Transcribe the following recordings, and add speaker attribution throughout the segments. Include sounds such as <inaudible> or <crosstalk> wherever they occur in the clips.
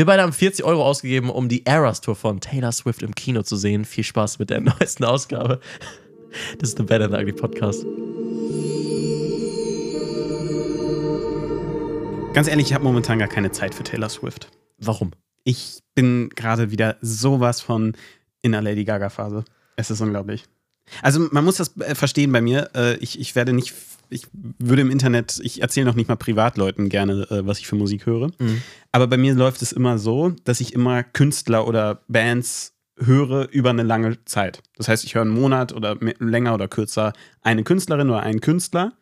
Speaker 1: Wir beide haben 40 Euro ausgegeben, um die Eras Tour von Taylor Swift im Kino zu sehen. Viel Spaß mit der <laughs> neuesten Ausgabe. Das ist The Better Than Ugly Podcast.
Speaker 2: Ganz ehrlich, ich habe momentan gar keine Zeit für Taylor Swift.
Speaker 1: Warum?
Speaker 2: Ich bin gerade wieder sowas von in der Lady Gaga-Phase. Es ist unglaublich. Also man muss das äh, verstehen bei mir. Äh, ich, ich werde nicht, ich würde im Internet, ich erzähle noch nicht mal Privatleuten gerne, äh, was ich für Musik höre.
Speaker 1: Mhm.
Speaker 2: Aber bei mir läuft es immer so, dass ich immer Künstler oder Bands höre über eine lange Zeit. Das heißt, ich höre einen Monat oder mehr, länger oder kürzer eine Künstlerin oder einen Künstler.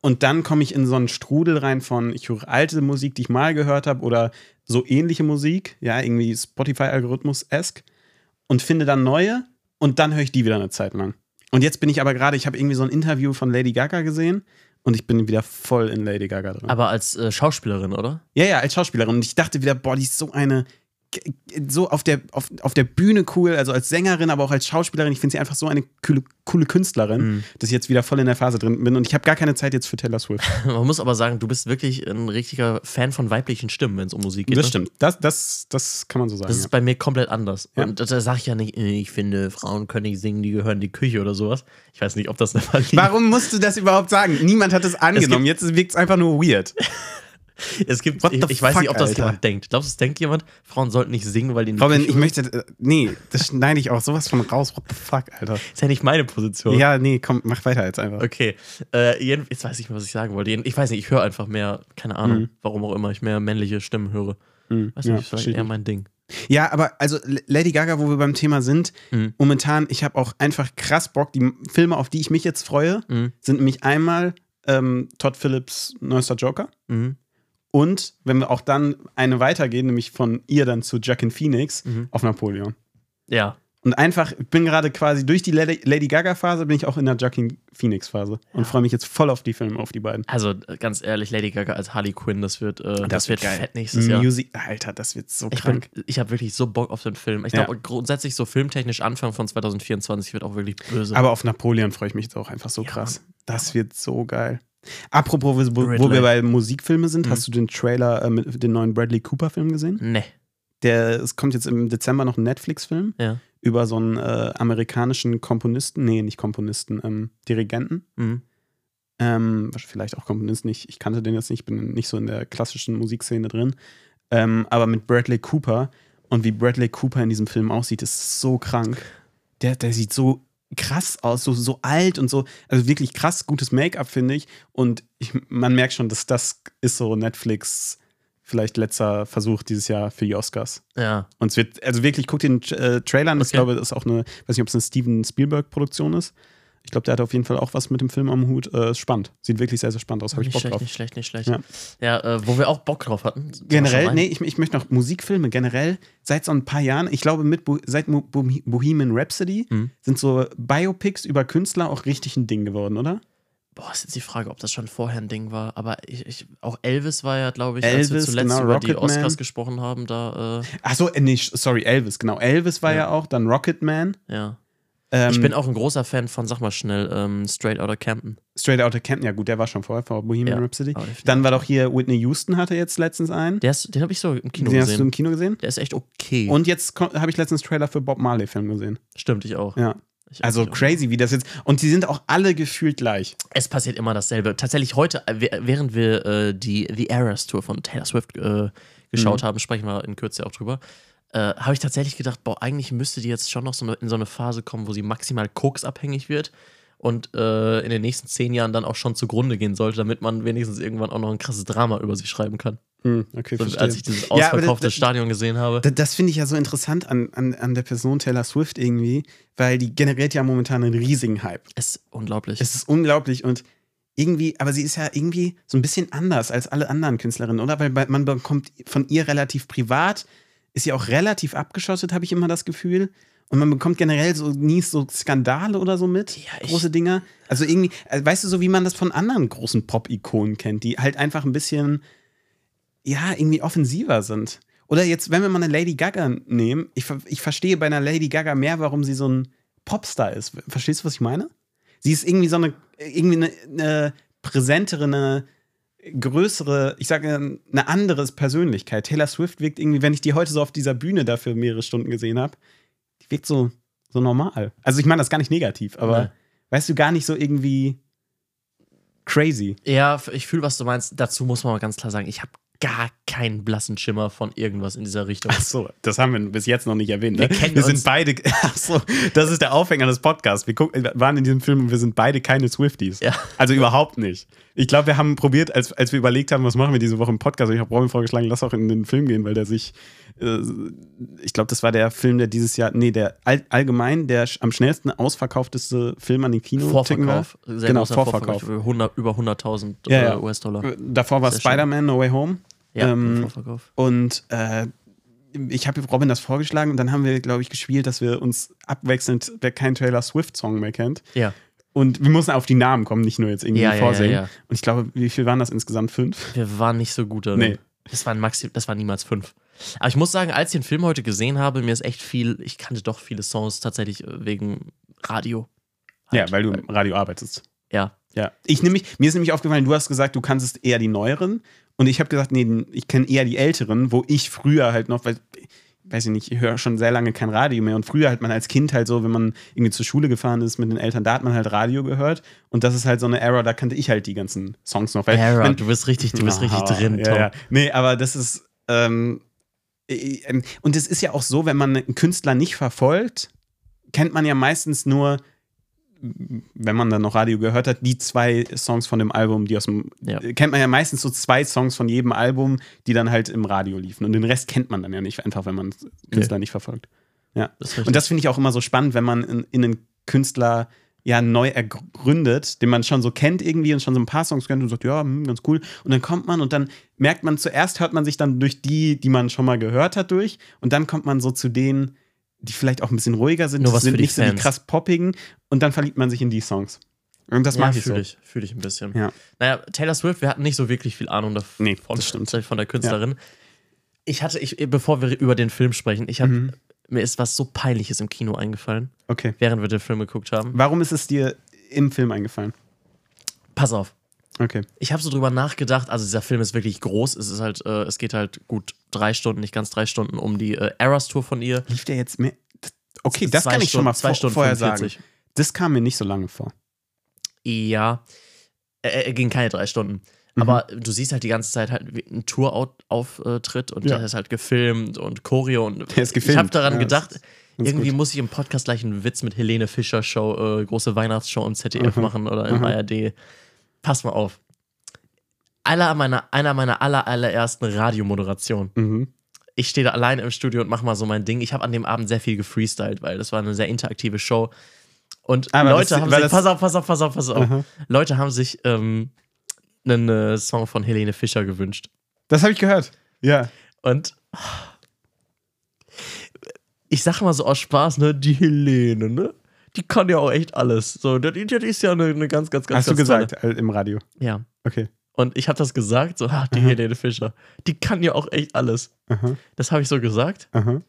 Speaker 2: Und dann komme ich in so einen Strudel rein von, ich höre alte Musik, die ich mal gehört habe oder so ähnliche Musik, ja, irgendwie Spotify-Algorithmus-esk und finde dann neue und dann höre ich die wieder eine Zeit lang. Und jetzt bin ich aber gerade, ich habe irgendwie so ein Interview von Lady Gaga gesehen und ich bin wieder voll in Lady Gaga drin.
Speaker 1: Aber als äh, Schauspielerin, oder?
Speaker 2: ja, ja, als Schauspielerin. Und ich dachte wieder, boah, die ist so eine, so auf der, auf, auf der Bühne cool, also als Sängerin, aber auch als Schauspielerin. Ich finde sie einfach so eine coole, coole Künstlerin,
Speaker 1: Mhm.
Speaker 2: dass ich jetzt wieder voll in der Phase drin bin. Und ich habe gar keine Zeit jetzt für Taylor Swift. <laughs>
Speaker 1: Man muss aber sagen, du bist wirklich ein richtiger Fan von weiblichen Stimmen, wenn es um Musik geht.
Speaker 2: Das
Speaker 1: ne?
Speaker 2: stimmt. Das, das, das kann man so sagen.
Speaker 1: Das ist
Speaker 2: ja.
Speaker 1: bei mir komplett anders.
Speaker 2: Ja.
Speaker 1: Und da sage ich ja nicht, ich finde, Frauen können nicht singen, die gehören in die Küche oder sowas. Ich weiß nicht, ob das der Fall ist.
Speaker 2: Warum musst du das überhaupt sagen? Niemand hat es angenommen. Jetzt wirkt es einfach nur weird. <laughs>
Speaker 1: Es gibt, ich, ich weiß nicht, ob das
Speaker 2: Alter?
Speaker 1: jemand denkt. Glaubst du, es denkt jemand, Frauen sollten nicht singen, weil die die
Speaker 2: Robin, ich möchte. Nee, das schneide ich auch sowas von raus. What the fuck, Alter.
Speaker 1: Ist ja nicht meine Position.
Speaker 2: Ja, nee, komm, mach weiter jetzt einfach.
Speaker 1: Okay. Äh, jetzt weiß ich nicht, was ich sagen wollte. Ich weiß nicht, ich höre einfach mehr, keine Ahnung,
Speaker 2: Mhm.
Speaker 1: warum auch immer ich mehr männliche Stimmen höre.
Speaker 2: Hm,
Speaker 1: Weiß
Speaker 2: ja,
Speaker 1: nicht, ist vielleicht eher mein Ding.
Speaker 2: Ja, aber also Lady Gaga, wo wir beim Thema sind,
Speaker 1: Mhm.
Speaker 2: momentan, ich habe auch einfach krass Bock. Die Filme, auf die ich mich jetzt freue,
Speaker 1: Mhm.
Speaker 2: sind nämlich einmal ähm, Todd Phillips neuester Joker
Speaker 1: Mhm.
Speaker 2: Und wenn wir auch dann eine weitergehen, nämlich von ihr dann zu Jackin Phoenix
Speaker 1: Mhm.
Speaker 2: auf Napoleon.
Speaker 1: Ja.
Speaker 2: Und einfach, ich bin gerade quasi durch die Lady, Gaga-Phase, bin ich auch in der Jackin Phoenix-Phase und freue mich jetzt voll auf die Filme, auf die beiden.
Speaker 1: Also äh, ganz ehrlich, Lady Gaga als Harley Quinn, das wird, äh, das, wird
Speaker 2: geil.
Speaker 1: fett nächstes Jahr.
Speaker 2: Music, Alter, das wird so
Speaker 1: Ich,
Speaker 2: krank.
Speaker 1: bin, ich habe wirklich so Bock auf den Film. Ich
Speaker 2: Ja.
Speaker 1: glaube, grundsätzlich so filmtechnisch Anfang von 2024 wird auch wirklich böse.
Speaker 2: Aber auf Napoleon freue ich mich jetzt auch einfach so
Speaker 1: Ja,
Speaker 2: krass. Das wird so geil. Apropos, wo, wo wir bei Musikfilmen sind,
Speaker 1: Mhm.
Speaker 2: hast du den Trailer äh, mit dem neuen Bradley Cooper-Film gesehen?
Speaker 1: ne.
Speaker 2: Der, es kommt jetzt im Dezember noch ein Netflix-Film
Speaker 1: Ja.
Speaker 2: über so einen äh, amerikanischen Komponisten, nee, nicht Komponisten, ähm, Dirigenten.
Speaker 1: Mhm.
Speaker 2: Ähm, vielleicht auch Komponisten, ich, ich kannte den jetzt nicht, bin nicht so in der klassischen Musikszene drin. Ähm, aber mit Bradley Cooper und wie Bradley Cooper in diesem Film aussieht, ist so krank. Der, der sieht so krass aus, so, so alt und so, also wirklich krass gutes Make-up, finde ich. Und ich, man merkt schon, dass das ist so Netflix vielleicht letzter Versuch dieses Jahr für die Oscars.
Speaker 1: Ja.
Speaker 2: Und es wird, also wirklich, guck den äh, Trailer an. Ich
Speaker 1: Okay.
Speaker 2: glaube, das ist auch eine, weiß nicht, ob es eine Steven Spielberg-Produktion ist. Ich glaube, der hat auf jeden Fall auch was mit dem Film am Hut. Äh, spannend. Sieht wirklich sehr, sehr spannend aus. Habe ich
Speaker 1: Nicht
Speaker 2: Bock
Speaker 1: schlecht,
Speaker 2: drauf.
Speaker 1: nicht schlecht, nicht schlecht.
Speaker 2: Ja.
Speaker 1: Ja, äh, wo wir auch Bock drauf hatten.
Speaker 2: Generell, nee, ich, ich möchte noch Musikfilme generell. Seit so ein paar Jahren, ich glaube, mit Bo seit Mo Bo Bohemian Rhapsody
Speaker 1: Mhm.
Speaker 2: sind so Biopics über Künstler auch richtig ein Ding geworden, oder?
Speaker 1: Boah, ist jetzt die Frage, ob das schon vorher ein Ding war. Aber ich, ich, auch Elvis war ja, glaube ich, als wir
Speaker 2: Elvis,
Speaker 1: zuletzt
Speaker 2: genau,
Speaker 1: über die
Speaker 2: Rocketman.
Speaker 1: Oscars gesprochen haben, da, äh,
Speaker 2: Achso, äh, nee, sorry, Elvis, genau. Elvis war ja,
Speaker 1: Ja.
Speaker 2: auch, dann Rocketman.
Speaker 1: ja.
Speaker 2: Ähm,
Speaker 1: ich bin auch ein großer Fan von, sag mal schnell, ähm, Straight Outta Campton.
Speaker 2: Straight Outta Canton, ja gut, der war schon vorher, vor Bohemian
Speaker 1: Ja,
Speaker 2: Rhapsody. Dann war doch hier Whitney Houston hatte jetzt letztens einen.
Speaker 1: Ist, den habe ich so im Kino
Speaker 2: Den hast du
Speaker 1: gesehen.
Speaker 2: im Kino gesehen?
Speaker 1: Der ist echt okay.
Speaker 2: Und jetzt habe ich letztens Trailer für Bob Marley-Film gesehen.
Speaker 1: Stimmt, ich auch.
Speaker 2: Ja.
Speaker 1: Ich
Speaker 2: Also crazy, wie das jetzt. Und die sind auch alle gefühlt gleich.
Speaker 1: Es passiert immer dasselbe. Tatsächlich heute, äh, wäh- während wir äh, die The Eras Tour von Taylor Swift äh, geschaut
Speaker 2: Mhm.
Speaker 1: haben, sprechen wir in Kürze auch drüber, äh, habe ich tatsächlich gedacht, boah, eigentlich müsste die jetzt schon noch so eine, in so eine Phase kommen, wo sie maximal koksabhängig wird und äh, in den nächsten zehn Jahren dann auch schon zugrunde gehen sollte, damit man wenigstens irgendwann auch noch ein krasses Drama über sie schreiben kann.
Speaker 2: Hm, okay,
Speaker 1: So, als ich dieses
Speaker 2: Ja,
Speaker 1: ausverkaufte
Speaker 2: das-
Speaker 1: Stadion gesehen habe.
Speaker 2: Das, das finde ich ja so interessant an, an, an der Person Taylor Swift irgendwie, weil die generiert ja momentan einen riesigen Hype.
Speaker 1: Es ist unglaublich.
Speaker 2: Es ist unglaublich und irgendwie, aber sie ist ja irgendwie so ein bisschen anders als alle anderen Künstlerinnen, oder? Weil man bekommt von ihr relativ privat, ist sie auch relativ abgeschottet, habe ich immer das Gefühl. Und man bekommt generell so nie so Skandale oder so mit,
Speaker 1: Ja,
Speaker 2: große Dinger. Also irgendwie, also weißt du, so wie man das von anderen großen Pop-Ikonen kennt, die halt einfach ein bisschen, ja, irgendwie offensiver sind. Oder jetzt, wenn wir mal eine Lady Gaga nehmen, ich, ich verstehe bei einer Lady Gaga mehr, warum sie so ein Popstar ist. Verstehst du, was ich meine? Sie ist irgendwie so eine, irgendwie eine, eine präsentere, eine größere, ich sage eine andere Persönlichkeit. Taylor Swift wirkt irgendwie, wenn ich die heute so auf dieser Bühne dafür mehrere Stunden gesehen habe, die wirkt so, so normal. Also ich meine das gar nicht negativ, aber
Speaker 1: Nee.
Speaker 2: weißt du, gar nicht so irgendwie crazy.
Speaker 1: Ja, ich fühle, was du meinst. Dazu muss man mal ganz klar sagen, ich habe gar keinen blassen Schimmer von irgendwas in dieser Richtung.
Speaker 2: Ach so, das haben wir bis jetzt noch nicht erwähnt. Ne?
Speaker 1: Wir kennen
Speaker 2: wir sind beide, <laughs> ach so, das ist der Aufhänger des Podcasts. Wir gucken, waren in diesem Film und wir sind beide keine Swifties.
Speaker 1: Ja.
Speaker 2: Also überhaupt nicht. Ich glaube, wir haben probiert, als, als wir überlegt haben, was machen wir diese Woche im Podcast. Ich habe Robin vorgeschlagen, lass auch in den Film gehen, weil der sich, äh, ich glaube, das war der Film, der dieses Jahr, nee, der all, allgemein der am schnellsten ausverkaufteste Film an den Kino.
Speaker 1: Vorverkauf. Sehr
Speaker 2: Genau,
Speaker 1: großer
Speaker 2: Vorverkauf.
Speaker 1: Über 100 über 100.000
Speaker 2: Ja, ja.
Speaker 1: US-Dollar.
Speaker 2: Davor war. Spider-Man No Way Home.
Speaker 1: Ja,
Speaker 2: ähm,
Speaker 1: Vorverkauf.
Speaker 2: Und äh, ich habe Robin das vorgeschlagen und dann haben wir, glaube ich, gespielt, dass wir uns abwechselnd, wer keinen Taylor Swift-Song mehr kennt.
Speaker 1: Ja.
Speaker 2: Und wir mussten auf die Namen kommen, nicht nur jetzt irgendwie
Speaker 1: Ja, ja, ja,
Speaker 2: vorsingen.
Speaker 1: ja.
Speaker 2: Und ich glaube, wie viel waren das insgesamt? Fünf?
Speaker 1: Wir waren nicht so gut darin.
Speaker 2: Nee.
Speaker 1: Das waren, maxi das waren niemals fünf. Aber ich muss sagen, als ich den Film heute gesehen habe, mir ist echt viel, ich kannte doch viele Songs tatsächlich äh, wegen Radio.
Speaker 2: Ja,
Speaker 1: Halt,
Speaker 2: weil du im Radio arbeitest.
Speaker 1: Ja.
Speaker 2: Ja. Ich nämlich, mir ist nämlich aufgefallen, du hast gesagt, du kannst eher die neueren. Und ich habe gesagt, nee, ich kenne eher die älteren, wo ich früher halt noch, weil, weiß ich nicht, ich höre schon sehr lange kein Radio mehr. Und früher hat man als Kind halt so, wenn man irgendwie zur Schule gefahren ist mit den Eltern, da hat man halt Radio gehört. Und das ist halt so eine Era, da kannte ich halt die ganzen Songs noch. Weil,
Speaker 1: Era,
Speaker 2: wenn-
Speaker 1: du bist richtig, du bist richtig
Speaker 2: Aha,
Speaker 1: drin,
Speaker 2: ja,
Speaker 1: Tom.
Speaker 2: ja. Nee, aber das ist. Ähm, äh, ähm, und es ist ja auch so, wenn man einen Künstler nicht verfolgt, kennt man ja meistens nur, wenn man dann noch Radio gehört hat, die zwei Songs von dem Album, die aus dem.
Speaker 1: Ja.
Speaker 2: Kennt man ja meistens so zwei Songs von jedem Album, die dann halt im Radio liefen. Und den Rest kennt man dann ja nicht, einfach wenn man Künstler nicht verfolgt. Ja.
Speaker 1: Das.
Speaker 2: Und das finde ich auch immer so spannend, wenn man in, in einen Künstler ja neu ergründet, den man schon so kennt irgendwie und schon so ein paar Songs kennt und sagt, ja, hm, ganz cool. Und dann kommt man und dann merkt man, zuerst hört man sich dann durch die, die man schon mal gehört hat, durch. Und dann kommt man so zu denen, die vielleicht auch ein bisschen ruhiger sind,
Speaker 1: Nur
Speaker 2: die
Speaker 1: was
Speaker 2: sind nicht so die
Speaker 1: Fans.
Speaker 2: krass poppigen. Und dann verliebt man sich in die Songs. Und das
Speaker 1: ja,
Speaker 2: mag ich so.
Speaker 1: fühle ich, fühl ich ein bisschen.
Speaker 2: Ja.
Speaker 1: Naja, Taylor Swift, wir hatten nicht so wirklich viel Ahnung davon,
Speaker 2: Nee, das stimmt.
Speaker 1: von der Künstlerin. Ich hatte, ich, bevor wir über den Film sprechen, ich habe,
Speaker 2: Mhm.
Speaker 1: mir ist was so Peinliches im Kino eingefallen,
Speaker 2: Okay.
Speaker 1: während wir den Film geguckt haben.
Speaker 2: Warum ist es dir im Film eingefallen?
Speaker 1: Pass auf.
Speaker 2: Okay.
Speaker 1: Ich habe so drüber nachgedacht, also dieser Film ist wirklich groß. Es ist halt, äh, es geht halt gut drei Stunden, nicht ganz drei Stunden um die äh, Eras Tour von ihr.
Speaker 2: Lief der jetzt mehr? Okay, das kann ich schon mal vor,
Speaker 1: Stunden
Speaker 2: vorher
Speaker 1: 45.
Speaker 2: sagen. Das kam mir nicht so lange vor.
Speaker 1: Ja, er, er ging keine drei Stunden.
Speaker 2: Mhm.
Speaker 1: Aber du siehst halt die ganze Zeit halt wie ein Tour-Auftritt und
Speaker 2: Ja.
Speaker 1: der ist halt gefilmt und Choreo und
Speaker 2: Der ist gefilmt.
Speaker 1: ich habe daran
Speaker 2: Ja,
Speaker 1: gedacht, irgendwie
Speaker 2: gut.
Speaker 1: muss ich im Podcast gleich einen Witz mit Helene Fischer Show, äh, große Weihnachtsshow im ZDF
Speaker 2: Mhm.
Speaker 1: machen oder im
Speaker 2: Mhm.
Speaker 1: ARD. Pass mal auf. Einer meiner, einer meiner aller, allerersten Radiomoderationen.
Speaker 2: Mhm.
Speaker 1: Ich stehe da alleine im Studio und mache mal so mein Ding. Ich habe an dem Abend sehr viel gefreestylt, weil das war eine sehr interaktive Show. Und
Speaker 2: Aber
Speaker 1: Leute
Speaker 2: das-
Speaker 1: haben sich, pass auf, pass auf, pass auf, pass auf.
Speaker 2: Aha.
Speaker 1: Leute haben sich ähm, einen äh, Song von Helene Fischer gewünscht.
Speaker 2: Das habe ich gehört. Ja.
Speaker 1: Und ich sage mal so aus Spaß, ne, die Helene, ne? Die kann ja auch echt alles. So, die, die ist ja eine, eine ganz, ganz, ganz
Speaker 2: Hast du
Speaker 1: ganz tolle-
Speaker 2: gesagt äh, im Radio?
Speaker 1: Ja.
Speaker 2: Okay.
Speaker 1: Und ich habe das gesagt, so, ah, die
Speaker 2: Aha.
Speaker 1: Helene Fischer, die kann ja auch echt alles.
Speaker 2: Aha.
Speaker 1: Das habe ich so gesagt.
Speaker 2: Aha.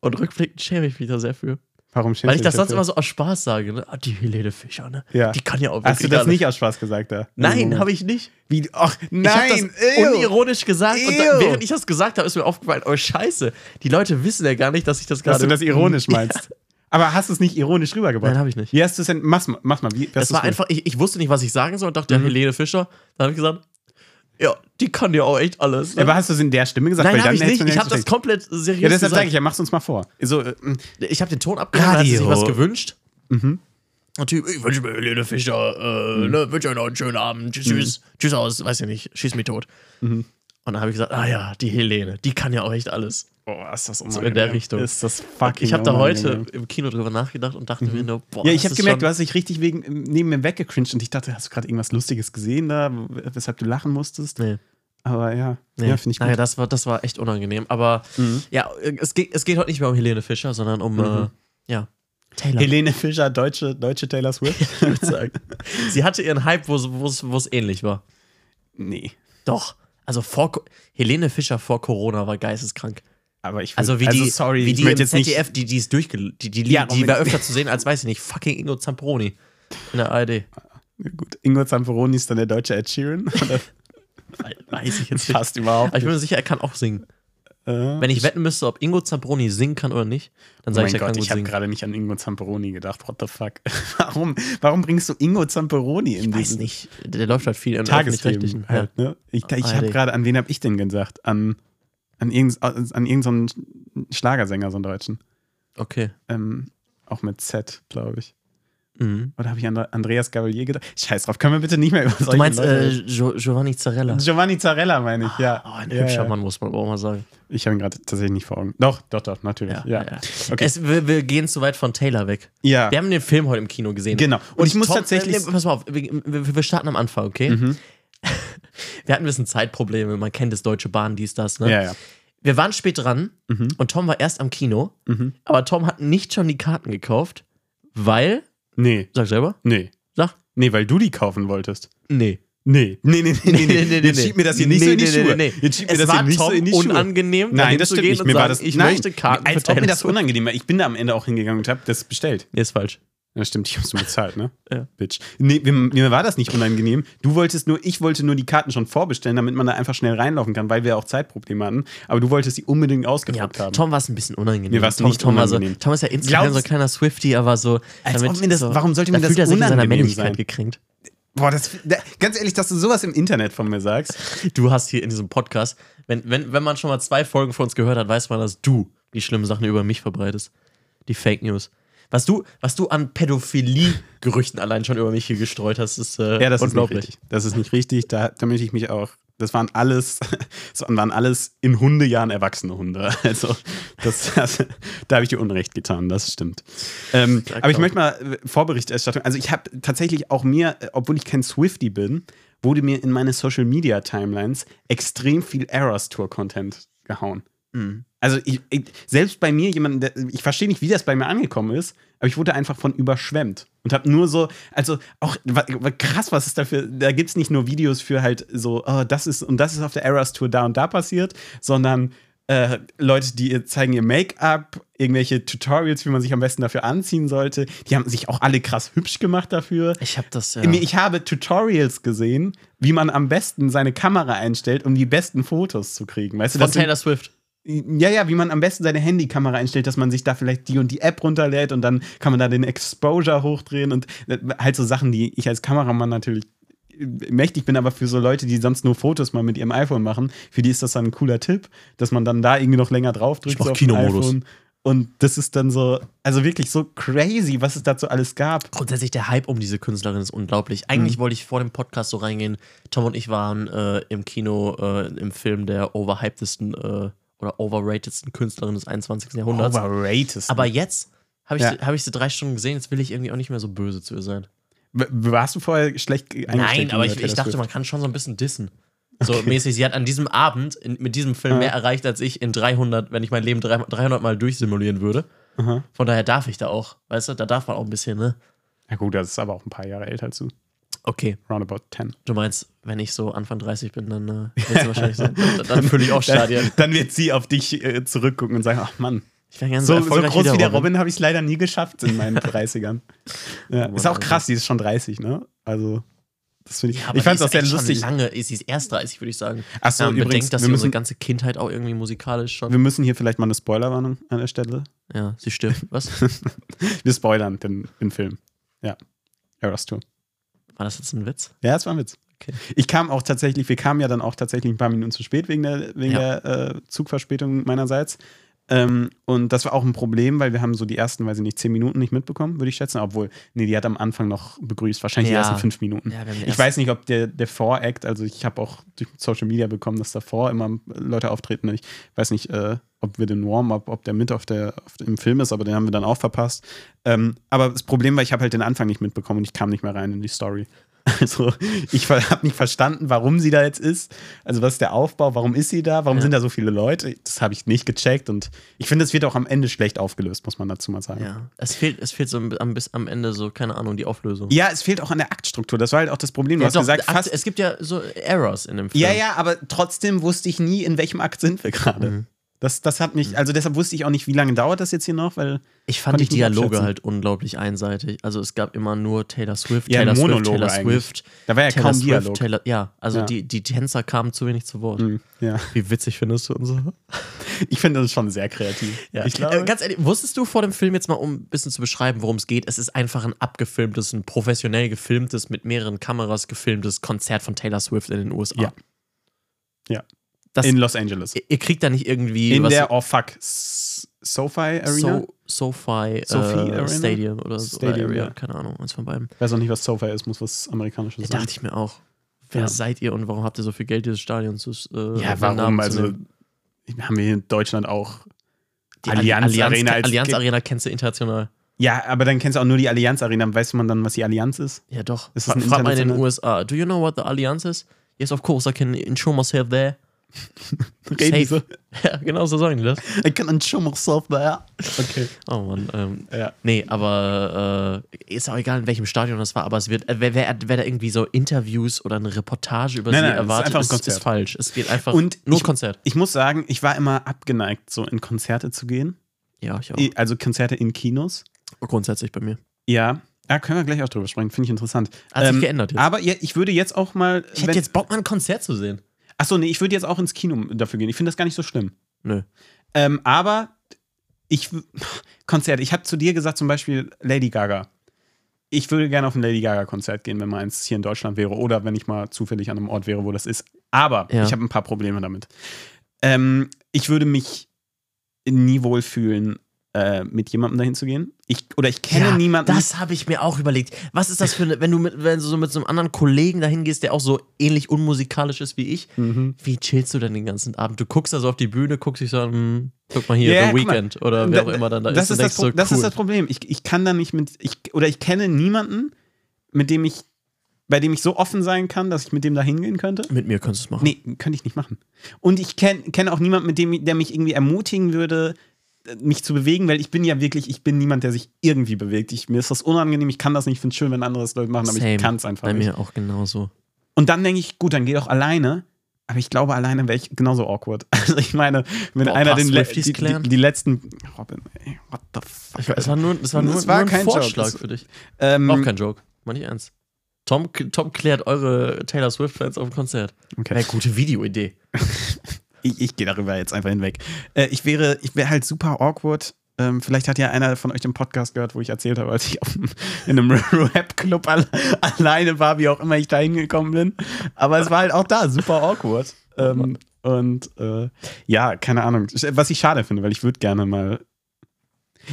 Speaker 1: Und rückblickend schäme ich mich da sehr für.
Speaker 2: Warum schämst
Speaker 1: Weil ich
Speaker 2: du
Speaker 1: das
Speaker 2: dich
Speaker 1: sonst
Speaker 2: dafür?
Speaker 1: immer so aus Spaß sage, ne? Ah, die Helene Fischer, ne?
Speaker 2: Ja.
Speaker 1: Die kann ja auch
Speaker 2: Hast du
Speaker 1: wirklich
Speaker 2: das
Speaker 1: alles.
Speaker 2: nicht aus Spaß gesagt da?
Speaker 1: Nein, habe ich nicht.
Speaker 2: Wie? Ach,
Speaker 1: Ich habe das
Speaker 2: nein!
Speaker 1: unironisch gesagt und
Speaker 2: Ew.
Speaker 1: da, während ich das gesagt habe, ist mir aufgefallen, oh Scheiße, die Leute wissen ja gar nicht, dass ich das gerade.
Speaker 2: Dass du das ironisch <laughs> meinst. Aber hast du es nicht ironisch rübergebracht?
Speaker 1: Nein, habe ich nicht.
Speaker 2: Wie hast du es denn? Mach's mal. Mach's mal. Wie,
Speaker 1: Das war einfach, ich, ich wusste nicht, was ich sagen soll und dachte, ja,
Speaker 2: Mhm.
Speaker 1: Helene Fischer. Dann habe ich gesagt, ja, die kann ja auch echt alles. Ne?
Speaker 2: Aber hast du es in der Stimme gesagt?
Speaker 1: Nein, habe ich nicht. Ich habe das komplett seriös
Speaker 2: Ja, deshalb sage ich ja, mach's uns mal vor. So, äh, mm,
Speaker 1: Ich habe den Ton abgehört, hat sie sich was gewünscht.
Speaker 2: mhm.
Speaker 1: Und Typ, ich wünsche mir Helene Fischer, äh, ne, wünsche euch noch einen schönen Abend. Tschüss, tschüss, tschüss aus, weiß ja nicht, schieß mich tot.
Speaker 2: Mhm.
Speaker 1: Und dann habe ich gesagt, ah ja, die Helene, die kann ja auch echt alles.
Speaker 2: Oh, ist das
Speaker 1: So
Speaker 2: unangenehm.
Speaker 1: in der Richtung.
Speaker 2: Ist das fucking
Speaker 1: Ich habe da heute im Kino drüber nachgedacht und dachte mir nur, boah,
Speaker 2: Ja, ich habe gemerkt, du hast dich richtig wegen, neben mir weggecringed und ich dachte, hast du gerade irgendwas Lustiges gesehen da, weshalb du lachen musstest?
Speaker 1: Nee.
Speaker 2: Aber ja,
Speaker 1: Nee.
Speaker 2: ja finde ich gut.
Speaker 1: Naja, das war, das war echt unangenehm. Aber
Speaker 2: Mhm.
Speaker 1: ja, es geht, es geht heute nicht mehr um Helene Fischer, sondern um,
Speaker 2: Mhm.
Speaker 1: äh, ja, Taylor.
Speaker 2: Helene Fischer, deutsche, deutsche Taylor Swift? <laughs>
Speaker 1: ich würde sagen. Sie hatte ihren Hype, wo es- ähnlich war.
Speaker 2: nee.
Speaker 1: Doch. Also vor Helene Fischer vor Corona war geisteskrank.
Speaker 2: Aber ich würd-
Speaker 1: Also wie die,
Speaker 2: sorry,
Speaker 1: wie
Speaker 2: ich
Speaker 1: die im. ZDF, die, die ist durchge... Die, die,
Speaker 2: Ja,
Speaker 1: die war öfter zu sehen als, weiß ich nicht, fucking Ingo Zamperoni in der ARD.
Speaker 2: Gut, Ingo Zamperoni ist dann der deutsche Ed Sheeran. <laughs>
Speaker 1: Weiß ich jetzt nicht.
Speaker 2: Fast überhaupt.
Speaker 1: Aber ich bin mir sicher, er kann auch singen.
Speaker 2: Äh,
Speaker 1: Wenn ich wetten müsste, ob Ingo Zambroni singen kann oder nicht, dann
Speaker 2: Oh
Speaker 1: sage
Speaker 2: mein
Speaker 1: ich, er kann
Speaker 2: Gott,
Speaker 1: gut
Speaker 2: ich habe gerade nicht an Ingo Zamperoni gedacht. What the fuck? <laughs> Warum, warum bringst du Ingo Zamperoni in
Speaker 1: Ich weiß nicht. Der läuft halt viel im
Speaker 2: Tagesthemen halt, ne? Ich, ich habe gerade, an wen habe ich denn gesagt? An, an irgendeinen an irgendeinen Schlagersänger, so einen Deutschen.
Speaker 1: Okay.
Speaker 2: Ähm, auch mit Z, glaube ich.
Speaker 1: Mhm.
Speaker 2: Oder habe ich an Andreas Gavalier gedacht? Scheiß drauf, können wir bitte nicht mehr über solche
Speaker 1: Du meinst äh? Gio Giovanni Zarella?
Speaker 2: Giovanni Zarella, meine ich, ja.
Speaker 1: Oh, ein
Speaker 2: ja,
Speaker 1: hübscher
Speaker 2: ja.
Speaker 1: Mann, muss man auch mal sagen.
Speaker 2: Ich habe ihn gerade tatsächlich nicht vor Augen. Doch, doch, doch, natürlich. Ja, Okay.
Speaker 1: Es, wir, wir gehen zu weit von Taylor weg.
Speaker 2: ja.
Speaker 1: Wir haben den Film heute im Kino gesehen.
Speaker 2: Genau. Und ich muss tatsächlich-
Speaker 1: äh, pass mal auf, wir, wir wir starten am Anfang, okay?
Speaker 2: Mhm.
Speaker 1: Wir hatten ein bisschen Zeitprobleme, man kennt das Deutsche Bahn, dies, das, ne?
Speaker 2: ja, ja.
Speaker 1: Wir waren spät dran
Speaker 2: Mhm.
Speaker 1: und Tom war erst am Kino,
Speaker 2: Mhm.
Speaker 1: aber Tom hat nicht schon die Karten gekauft, weil,
Speaker 2: Nee,
Speaker 1: sag selber,
Speaker 2: nee.
Speaker 1: sag,
Speaker 2: Nee, weil du die kaufen wolltest.
Speaker 1: nee.
Speaker 2: Nee, nee, nee, nee, nee, nee, <laughs> Jetzt schiebt mir das hier nicht so in die Schuhe. Jetzt schiebt mir das
Speaker 1: war
Speaker 2: hier nicht
Speaker 1: Tom
Speaker 2: so in die Schuhe.
Speaker 1: unangenehm,
Speaker 2: Nein, das stimmt nicht. Mir war
Speaker 1: sagen,
Speaker 2: das,
Speaker 1: ich
Speaker 2: nein,
Speaker 1: möchte Karten
Speaker 2: Als ob mir das unangenehm war. Ich bin da am Ende auch hingegangen und habe das bestellt.
Speaker 1: Nee, ist falsch.
Speaker 2: Ja, stimmt, ich hab's nur bezahlt, ne? <laughs>
Speaker 1: Ja.
Speaker 2: Bitch. Nee, mir, war das nicht unangenehm. Du wolltest nur, ich wollte nur die Karten schon vorbestellen, damit man da einfach schnell reinlaufen kann, weil wir auch Zeitprobleme hatten. Aber du wolltest die unbedingt
Speaker 1: Ja,
Speaker 2: ausgedruckt haben.
Speaker 1: Tom war es ein bisschen unangenehm.
Speaker 2: Mir war's
Speaker 1: Tom,
Speaker 2: nicht
Speaker 1: Tom, war so,
Speaker 2: unangenehm.
Speaker 1: Tom ist ja insgesamt so ein kleiner Swifty, aber so. Damit
Speaker 2: das-
Speaker 1: so,
Speaker 2: warum sollte
Speaker 1: da
Speaker 2: mir das
Speaker 1: in seiner
Speaker 2: unangenehm
Speaker 1: Männlichkeit
Speaker 2: sein?
Speaker 1: gekränkt.
Speaker 2: Boah, das, da, ganz ehrlich, dass du sowas im Internet von mir sagst.
Speaker 1: Du hast hier in diesem Podcast, wenn, wenn, wenn man schon mal zwei Folgen von uns gehört hat, weiß man, dass du die schlimmen Sachen über mich verbreitest. Die Fake News. Was du, was du an Pädophilie-Gerüchten allein schon über mich hier gestreut hast, ist äh,
Speaker 2: Ja, das ist nicht
Speaker 1: unglaublich.
Speaker 2: richtig. Das ist nicht richtig. Da, möchte ich mich auch. Das waren alles, <laughs> das waren alles in Hundejahren erwachsene Hunde. <laughs> Also, das, das, da habe ich dir Unrecht getan, das stimmt. Ähm,
Speaker 1: Ja,
Speaker 2: aber ich möchte mal äh, Vorberichterstattung. Also, ich habe tatsächlich auch mir, äh, obwohl ich kein Swifty bin, wurde mir in meine Social Media Timelines extrem viel Eras Tour Content gehauen.
Speaker 1: Mhm.
Speaker 2: Also ich, ich, selbst bei mir, jemand, der, ich verstehe nicht, wie das bei mir angekommen ist, aber ich wurde einfach von überschwemmt und habe nur so, also auch krass, was ist dafür, da gibt es nicht nur Videos für halt so, oh, das ist und das ist auf der Eras Tour da und da passiert, sondern äh, Leute, die zeigen ihr Make-up, irgendwelche Tutorials, wie man sich am besten dafür anziehen sollte. Die haben sich auch alle krass hübsch gemacht dafür.
Speaker 1: Ich habe das ja.
Speaker 2: Ich habe Tutorials gesehen, wie man am besten seine Kamera einstellt, um die besten Fotos zu kriegen. Weißt du,
Speaker 1: von
Speaker 2: das sind-
Speaker 1: Taylor Swift.
Speaker 2: Ja, ja, wie man am besten seine Handykamera einstellt, dass man sich da vielleicht die und die App runterlädt und dann kann man da den Exposure hochdrehen und äh, halt so Sachen, die ich als Kameramann natürlich äh, mächtig bin, aber für so Leute, die sonst nur Fotos mal mit ihrem iPhone machen, für die ist das dann ein cooler Tipp, dass man dann da irgendwie noch länger drauf drückt.
Speaker 1: Ich mach
Speaker 2: so
Speaker 1: Kinomodus.
Speaker 2: Und das ist dann so, also wirklich so crazy, was es dazu alles gab.
Speaker 1: Grundsätzlich der Hype um diese Künstlerin ist unglaublich.
Speaker 2: Mhm.
Speaker 1: Eigentlich wollte ich vor dem Podcast so reingehen. Tom und ich waren äh, im Kino äh, im Film der overhypedsten äh, oder overratedsten Künstlerin des 21. Jahrhunderts.
Speaker 2: Overrated.
Speaker 1: Aber jetzt habe ich,
Speaker 2: Ja.
Speaker 1: sie- hab ich sie drei Stunden gesehen, jetzt will ich irgendwie auch nicht mehr so böse zu ihr sein.
Speaker 2: Warst du vorher schlecht eingestellt?
Speaker 1: Nein, aber ich, ich dachte, man kann schon so ein bisschen dissen. So mäßig, sie hat an diesem Abend in, mit diesem Film
Speaker 2: Ja.
Speaker 1: mehr erreicht, als ich in 300, wenn ich mein Leben 300 300 Mal durchsimulieren würde.
Speaker 2: Aha.
Speaker 1: Von daher darf ich da auch, weißt du, da darf man auch ein bisschen, ne?
Speaker 2: Ja gut, das ist aber auch ein paar Jahre älter du.
Speaker 1: Okay,
Speaker 2: Roundabout 10.
Speaker 1: du meinst, wenn ich so Anfang 30 bin, dann äh, wird sie <laughs> wahrscheinlich so, dann, dann fülle ich auch Stadien.
Speaker 2: Dann, dann wird sie auf dich äh, zurückgucken und sagen, ach Mann,
Speaker 1: Ich wäre gerne
Speaker 2: so,
Speaker 1: so,
Speaker 2: so groß wie der
Speaker 1: Robin.
Speaker 2: Habe ich es leider nie geschafft in meinen <laughs> 30ern. Ja,
Speaker 1: Oh
Speaker 2: ist auch krass, die ist schon 30, ne? Also, das finde ich.
Speaker 1: Ja,
Speaker 2: ich fand es auch sehr lustig.
Speaker 1: Schon lange, sie ist erst 30, würde ich sagen.
Speaker 2: Ach so,
Speaker 1: Wenn man
Speaker 2: übrigens,
Speaker 1: bedenkt, dass
Speaker 2: wir
Speaker 1: sie unsere
Speaker 2: müssen-
Speaker 1: ganze Kindheit auch irgendwie musikalisch schon.
Speaker 2: Wir müssen hier vielleicht mal eine Spoilerwarnung an der Stelle.
Speaker 1: ja, sie stirbt. Was? <laughs>
Speaker 2: Wir spoilern den, den Film. Ja. Eras Tour.
Speaker 1: War das jetzt ein Witz?
Speaker 2: Ja, das war ein Witz.
Speaker 1: Okay.
Speaker 2: Ich kam auch tatsächlich, wir kamen ja dann auch tatsächlich ein paar Minuten zu spät wegen der, wegen
Speaker 1: Ja.
Speaker 2: der äh, Zugverspätung meinerseits. Ähm, und das war auch ein Problem, weil wir haben so die ersten, weiß ich nicht, zehn Minuten nicht mitbekommen, würde ich schätzen. Obwohl, nee, die hat am Anfang noch begrüßt, wahrscheinlich
Speaker 1: Ja.
Speaker 2: die ersten fünf Minuten.
Speaker 1: Ja,
Speaker 2: ich weiß nicht, ob der, der Vor-Act, also ich habe auch durch Social Media bekommen, dass davor immer Leute auftreten. Ich weiß nicht, äh, ob wir den Warm-Up, ob der mit auf der, auf, im Film ist, aber den haben wir dann auch verpasst. Ähm, aber das Problem war, ich habe halt den Anfang nicht mitbekommen und ich kam nicht mehr rein in die Story. <laughs> Also ich habe nicht verstanden, warum sie da jetzt ist. Also was ist der Aufbau? Warum ist sie da? Warum
Speaker 1: Ja.
Speaker 2: sind da so viele Leute? Das habe ich nicht gecheckt und ich finde, es wird auch am Ende schlecht aufgelöst, muss man dazu mal sagen.
Speaker 1: Ja. Es fehlt, es fehlt so am, bis am Ende so, keine Ahnung, die Auflösung.
Speaker 2: Ja, es fehlt auch an der Aktstruktur. Das war halt auch das Problem. Du
Speaker 1: Ja,
Speaker 2: hast
Speaker 1: doch,
Speaker 2: gesagt,
Speaker 1: Akt- es gibt ja so Errors in dem Film.
Speaker 2: Ja, ja, aber trotzdem wusste ich nie, in welchem Akt sind wir gerade.
Speaker 1: Mhm.
Speaker 2: Das, das hat mich, also deshalb wusste ich auch nicht, wie lange dauert das jetzt hier noch, weil
Speaker 1: Ich fand die Dialoge halt unglaublich einseitig. Also es gab immer nur Taylor Swift,
Speaker 2: Ja,
Speaker 1: Taylor Swift,
Speaker 2: Monologe
Speaker 1: Taylor
Speaker 2: eigentlich.
Speaker 1: Swift.
Speaker 2: da war ja
Speaker 1: Taylor
Speaker 2: kaum
Speaker 1: Swift,
Speaker 2: Dialog.
Speaker 1: Taylor, ja, also
Speaker 2: Ja.
Speaker 1: Die, die Tänzer kamen zu wenig zu Wort.
Speaker 2: Mhm, ja.
Speaker 1: Wie witzig findest du unsere?
Speaker 2: Ich finde das schon sehr kreativ.
Speaker 1: Ja.
Speaker 2: Ich glaube,
Speaker 1: äh, ganz ehrlich, wusstest du vor dem Film jetzt mal, um ein bisschen zu beschreiben, worum es geht? Es ist einfach ein abgefilmtes, ein professionell gefilmtes, mit mehreren Kameras gefilmtes Konzert von Taylor Swift in den USA.
Speaker 2: Ja. Ja.
Speaker 1: Das,
Speaker 2: in Los Angeles.
Speaker 1: ihr, ihr kriegt da nicht irgendwie
Speaker 2: In
Speaker 1: was
Speaker 2: der, oh fuck, SoFi Arena?
Speaker 1: so, SoFi äh,
Speaker 2: Arena?
Speaker 1: Stadium oder so.
Speaker 2: Stadium,
Speaker 1: oder Area,
Speaker 2: ja.
Speaker 1: keine Ahnung, eins von beiden.
Speaker 2: Ich weiß auch nicht, was SoFi ist, muss was Amerikanisches
Speaker 1: Ja,
Speaker 2: sein.
Speaker 1: dachte ich mir auch. Wer
Speaker 2: Ja.
Speaker 1: seid ihr und warum habt ihr so viel Geld, dieses Stadion zu äh,
Speaker 2: Ja, warum? Also, haben wir hier in Deutschland auch
Speaker 1: Die
Speaker 2: Allianz,
Speaker 1: Allianz,
Speaker 2: Arena als
Speaker 1: Allianz Arena kennst du international.
Speaker 2: Ja, aber dann kennst du auch nur die Allianz Arena. Weiß man dann, was die Allianz ist?
Speaker 1: Ja, doch.
Speaker 2: Ist das
Speaker 1: Fra
Speaker 2: ein
Speaker 1: frag mal in den USA. Do you know what the Allianz is? Yes, of course, I can insure myself there. <laughs>
Speaker 2: Reden die so? <laughs>
Speaker 1: Ja, genau so sagen die das.
Speaker 2: I can ensure myself there. Okay.
Speaker 1: Oh Mann. Ähm,
Speaker 2: Ja.
Speaker 1: nee, aber äh, ist auch egal, in welchem Stadion das war, aber es wird, äh, wer, wer, wer da irgendwie so Interviews oder eine Reportage über
Speaker 2: Nein,
Speaker 1: sie
Speaker 2: nein, es ist
Speaker 1: erwartet,
Speaker 2: einfach ein
Speaker 1: ist,
Speaker 2: Konzert.
Speaker 1: ist falsch. Es wird einfach
Speaker 2: Und
Speaker 1: nur
Speaker 2: ich-
Speaker 1: Konzert.
Speaker 2: Ich muss sagen, ich war immer abgeneigt, so in Konzerte zu gehen.
Speaker 1: Ja, ich auch.
Speaker 2: Also Konzerte in Kinos.
Speaker 1: Grundsätzlich bei mir.
Speaker 2: Ja. Ja, können wir gleich auch drüber sprechen. Finde ich interessant.
Speaker 1: Hat sich
Speaker 2: Ähm,
Speaker 1: geändert jetzt.
Speaker 2: Aber ja, ich würde jetzt auch mal.
Speaker 1: ich hätte jetzt Bock, mal ein Konzert zu sehen.
Speaker 2: Achso, nee, ich würde jetzt auch ins Kino dafür gehen. Ich finde das gar nicht so schlimm.
Speaker 1: Nö.
Speaker 2: Ähm, aber ich. Konzert. Ich habe zu dir gesagt, zum Beispiel Lady Gaga. Ich würde gerne auf ein Lady Gaga-Konzert gehen, wenn mal eins hier in Deutschland wäre oder wenn ich mal zufällig an einem Ort wäre, wo das ist. Aber
Speaker 1: Ja.
Speaker 2: ich habe ein paar Probleme damit. Ähm, ich würde mich nie wohlfühlen, äh, mit jemandem dahin zu gehen. Ich, oder ich kenne
Speaker 1: ja,
Speaker 2: niemanden.
Speaker 1: Das habe ich mir auch überlegt. Was ist das für eine, wenn du mit, wenn du so mit so einem anderen Kollegen dahin gehst, der auch so ähnlich unmusikalisch ist wie ich,
Speaker 2: Mhm.
Speaker 1: wie chillst du denn den ganzen Abend? Du guckst da so auf die Bühne, guckst dich so an, hm, guck mal hier,
Speaker 2: Ja,
Speaker 1: The
Speaker 2: guck mal.
Speaker 1: Weekend oder wer auch
Speaker 2: Da-
Speaker 1: immer dann da
Speaker 2: das
Speaker 1: ist.
Speaker 2: Ist das, Pro- das
Speaker 1: so,
Speaker 2: ist
Speaker 1: cool.
Speaker 2: das Problem. Ich, ich kann da nicht mit. Ich, oder ich kenne niemanden, mit dem ich. Bei dem ich so offen sein kann, dass ich mit dem da hingehen könnte.
Speaker 1: Mit mir könntest du es machen.
Speaker 2: Nee, könnte ich nicht machen. Und ich kenne kenn auch niemanden, mit dem, der mich irgendwie ermutigen würde, mich zu bewegen, weil ich bin ja wirklich, ich bin niemand, der sich irgendwie bewegt. Ich, mir ist das unangenehm, ich kann das nicht, ich finde es schön, wenn andere das Leute machen, aber
Speaker 1: Same.
Speaker 2: ich kann es einfach
Speaker 1: Bei
Speaker 2: nicht.
Speaker 1: mir auch genauso.
Speaker 2: Und dann denke ich, gut, dann geh doch alleine. Aber ich glaube, alleine wäre ich genauso awkward. <laughs> Also ich meine, wenn
Speaker 1: Boah,
Speaker 2: einer den le die, die, die letzten. Robin, ey, what the fuck?
Speaker 1: Ich, es war nur, es war
Speaker 2: Das
Speaker 1: nur,
Speaker 2: war
Speaker 1: nur ein
Speaker 2: kein Joke,
Speaker 1: Vorschlag
Speaker 2: das-
Speaker 1: für dich.
Speaker 2: ähm,
Speaker 1: Auch kein Joke. Meine ich ernst. Tom, Tom klärt eure Taylor Swift-Fans auf dem Konzert.
Speaker 2: okay.
Speaker 1: Wäre gute Videoidee. <laughs>
Speaker 2: Ich, ich gehe darüber jetzt einfach hinweg. Äh, ich wäre, ich wäre halt super awkward. Ähm, vielleicht hat ja einer von euch den Podcast gehört, wo ich erzählt habe, als ich auf, in einem <laughs> Rap-Club alle, alleine war, wie auch immer ich da hingekommen bin. Aber es war halt auch da super awkward. Ähm, und äh, ja, keine Ahnung. Was ich schade finde, weil ich würde gerne mal.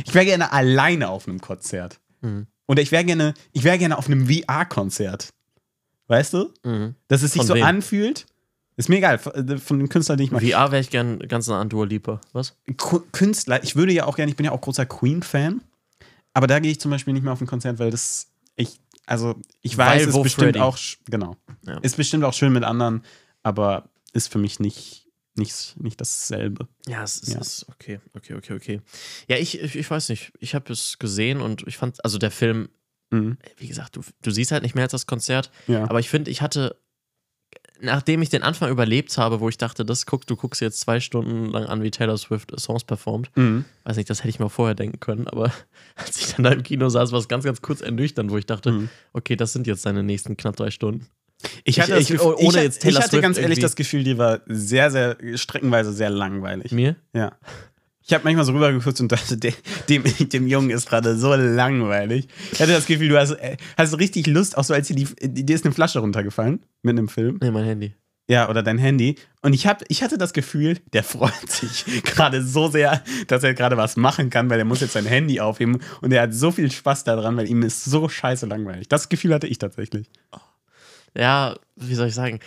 Speaker 2: Ich wäre gerne alleine auf einem Konzert.
Speaker 1: Mhm.
Speaker 2: Oder ich wäre gerne, ich wäre gerne auf einem VR-Konzert. Weißt du?
Speaker 1: Mhm.
Speaker 2: Dass es sich
Speaker 1: Von
Speaker 2: so
Speaker 1: wem?
Speaker 2: anfühlt. Ist mir egal, von äh, von dem Künstler, den ich mag.
Speaker 1: VR wäre ich gern ganz nah an Dua Lipa. Was?
Speaker 2: Künstler, ich würde ja auch gerne, ich bin ja auch großer Queen-Fan, aber da gehe ich zum Beispiel nicht mehr auf ein Konzert, weil das, ich, also ich weiß, es ist bestimmt
Speaker 1: Freddy?
Speaker 2: auch, genau,
Speaker 1: Ja.
Speaker 2: ist bestimmt auch schön mit anderen, aber ist für mich nicht, nicht, nicht dasselbe.
Speaker 1: Ja, es ist,
Speaker 2: Ja.
Speaker 1: ist okay, okay, okay, okay. Ja, ich, ich, ich weiß nicht. Ich habe es gesehen und ich fand, also der Film,
Speaker 2: Mhm.
Speaker 1: wie gesagt, du, du siehst halt nicht mehr als das Konzert,
Speaker 2: Ja.
Speaker 1: aber ich finde, ich hatte, nachdem ich den Anfang überlebt habe, wo ich dachte, das guck, du guckst jetzt zwei Stunden lang an, wie Taylor Swift Songs performt,
Speaker 2: Mhm.
Speaker 1: weiß nicht, das hätte ich mal vorher denken können, aber <laughs> als ich dann da im Kino saß, war es ganz, ganz kurz ernüchternd, wo ich dachte,
Speaker 2: Mhm.
Speaker 1: okay, das sind jetzt deine nächsten knapp drei Stunden.
Speaker 2: Ich hatte,
Speaker 1: Ich- ich-
Speaker 2: Gefühl,
Speaker 1: ohne
Speaker 2: ich,
Speaker 1: jetzt Taylor
Speaker 2: ich hatte
Speaker 1: Swift
Speaker 2: ganz ehrlich
Speaker 1: irgendwie-
Speaker 2: das Gefühl, die war sehr, sehr, streckenweise sehr langweilig.
Speaker 1: Mir?
Speaker 2: Ja. Ich habe manchmal so rübergeguckt und dachte, de- dem, dem Jungen ist gerade so langweilig. Ich hatte das Gefühl, du hast, äh, hast richtig Lust, auch so als dir die, dir ist eine Flasche runtergefallen mit einem Film.
Speaker 1: Nee, mein Handy.
Speaker 2: Ja, oder dein Handy. Und ich, hab, ich hatte das Gefühl, der freut sich <laughs> gerade so sehr, dass er gerade was machen kann, weil er muss jetzt sein Handy aufheben und er hat so viel Spaß daran, weil ihm ist so scheiße langweilig. Das Gefühl hatte ich tatsächlich.
Speaker 1: ja, wie soll ich sagen?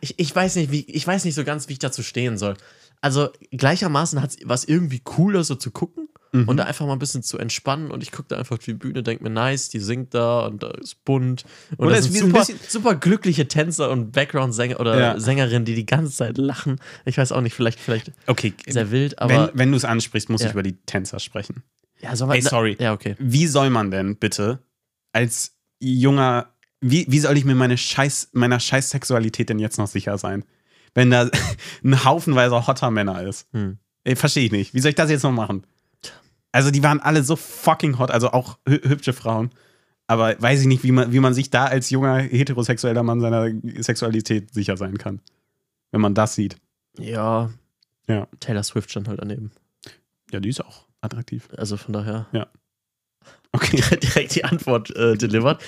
Speaker 1: Ich, ich weiß nicht, wie, ich weiß nicht so ganz, wie ich dazu stehen soll. Also gleichermaßen hat was irgendwie cooler, so zu gucken
Speaker 2: Mhm.
Speaker 1: und da einfach mal ein bisschen zu entspannen. Und ich gucke da einfach auf die Bühne, denke mir, nice, die singt da und da ist bunt. Und
Speaker 2: Oder
Speaker 1: da
Speaker 2: es
Speaker 1: sind super, super glückliche Tänzer und Background-Sänger oder
Speaker 2: Ja.
Speaker 1: Sängerinnen, die die ganze Zeit lachen. Ich weiß auch nicht, vielleicht, vielleicht
Speaker 2: Okay,
Speaker 1: sehr wild, aber
Speaker 2: wenn, wenn du es ansprichst, muss
Speaker 1: Ja.
Speaker 2: ich über die Tänzer sprechen.
Speaker 1: ja, soll man,
Speaker 2: Ey, sorry.
Speaker 1: Ja, okay.
Speaker 2: Wie soll man denn bitte als junger, wie, wie soll ich mir meine Scheiß, meiner Scheiß-Sexualität denn jetzt noch sicher sein? Wenn da <laughs> ein Haufenweise hotter Männer ist.
Speaker 1: Hm.
Speaker 2: Verstehe ich nicht. Wie soll ich das jetzt noch machen? Also, die waren alle so fucking hot, also auch hü hübsche Frauen. Aber weiß ich nicht, wie man, wie man sich da als junger heterosexueller Mann seiner Sexualität sicher sein kann. Wenn man das sieht.
Speaker 1: Ja.
Speaker 2: Ja.
Speaker 1: Taylor Swift stand halt daneben.
Speaker 2: Ja, die ist auch attraktiv.
Speaker 1: Also von daher.
Speaker 2: Okay. <laughs>
Speaker 1: direkt die Antwort äh, delivered.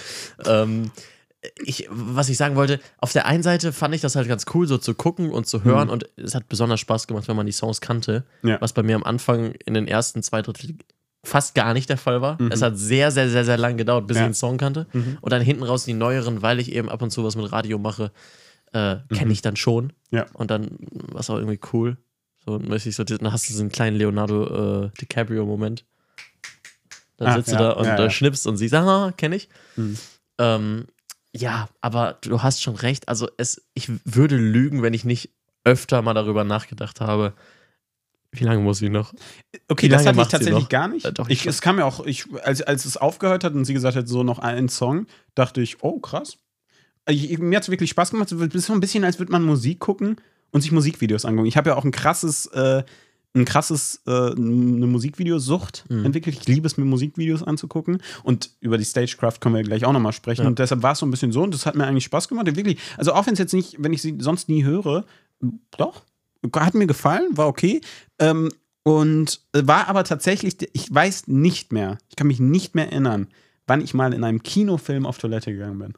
Speaker 1: Ähm, ich, was ich sagen wollte, auf der einen Seite fand ich das halt ganz cool, so zu gucken und zu hören
Speaker 2: Mhm.
Speaker 1: und es hat besonders Spaß gemacht, wenn man die Songs kannte,
Speaker 2: Ja.
Speaker 1: was bei mir am Anfang in den ersten zwei Drittel fast gar nicht der Fall war.
Speaker 2: Mhm.
Speaker 1: Es hat sehr, sehr, sehr, sehr lang gedauert, bis
Speaker 2: Ja.
Speaker 1: ich einen Song kannte
Speaker 2: Mhm.
Speaker 1: und dann hinten raus die neueren, weil ich eben ab und zu was mit Radio mache, äh, kenne
Speaker 2: Mhm.
Speaker 1: ich dann schon
Speaker 2: Ja.
Speaker 1: und dann war es auch irgendwie cool. So mäßig so, dann hast du so einen kleinen Leonardo äh, DiCaprio-Moment. Dann
Speaker 2: Ah,
Speaker 1: sitzt
Speaker 2: ja,
Speaker 1: du da und
Speaker 2: ja,
Speaker 1: äh, schnippst und siehst, ah, kenne ich.
Speaker 2: Mhm.
Speaker 1: Ähm, ja, aber du hast schon recht. Also es, ich würde lügen, wenn ich nicht öfter mal darüber nachgedacht habe, wie lange muss ich noch?
Speaker 2: Okay, das hatte ich tatsächlich gar nicht.
Speaker 1: Äh, doch,
Speaker 2: ich, es kam ja auch, ich, als, als es aufgehört hat und sie gesagt hat, so noch einen Song, dachte ich, oh, krass. Ich- mir hat es wirklich Spaß gemacht. Es ist so ein bisschen, als würde man Musik gucken und sich Musikvideos angucken. Ich habe ja auch ein krasses, äh, ein krasses, äh, eine Musikvideosucht
Speaker 1: Mhm.
Speaker 2: entwickelt. Ich liebe es, mir Musikvideos anzugucken. Und über die Stagecraft können wir gleich auch nochmal sprechen.
Speaker 1: Ja.
Speaker 2: Und deshalb war es so ein bisschen so und das hat mir eigentlich Spaß gemacht. Wirklich, also auch wenn es jetzt nicht, wenn ich sie sonst nie höre, doch, hat mir gefallen, war okay. Ähm, und war aber tatsächlich, ich weiß nicht mehr, ich kann mich nicht mehr erinnern, wann ich mal in einem Kinofilm auf Toilette gegangen bin.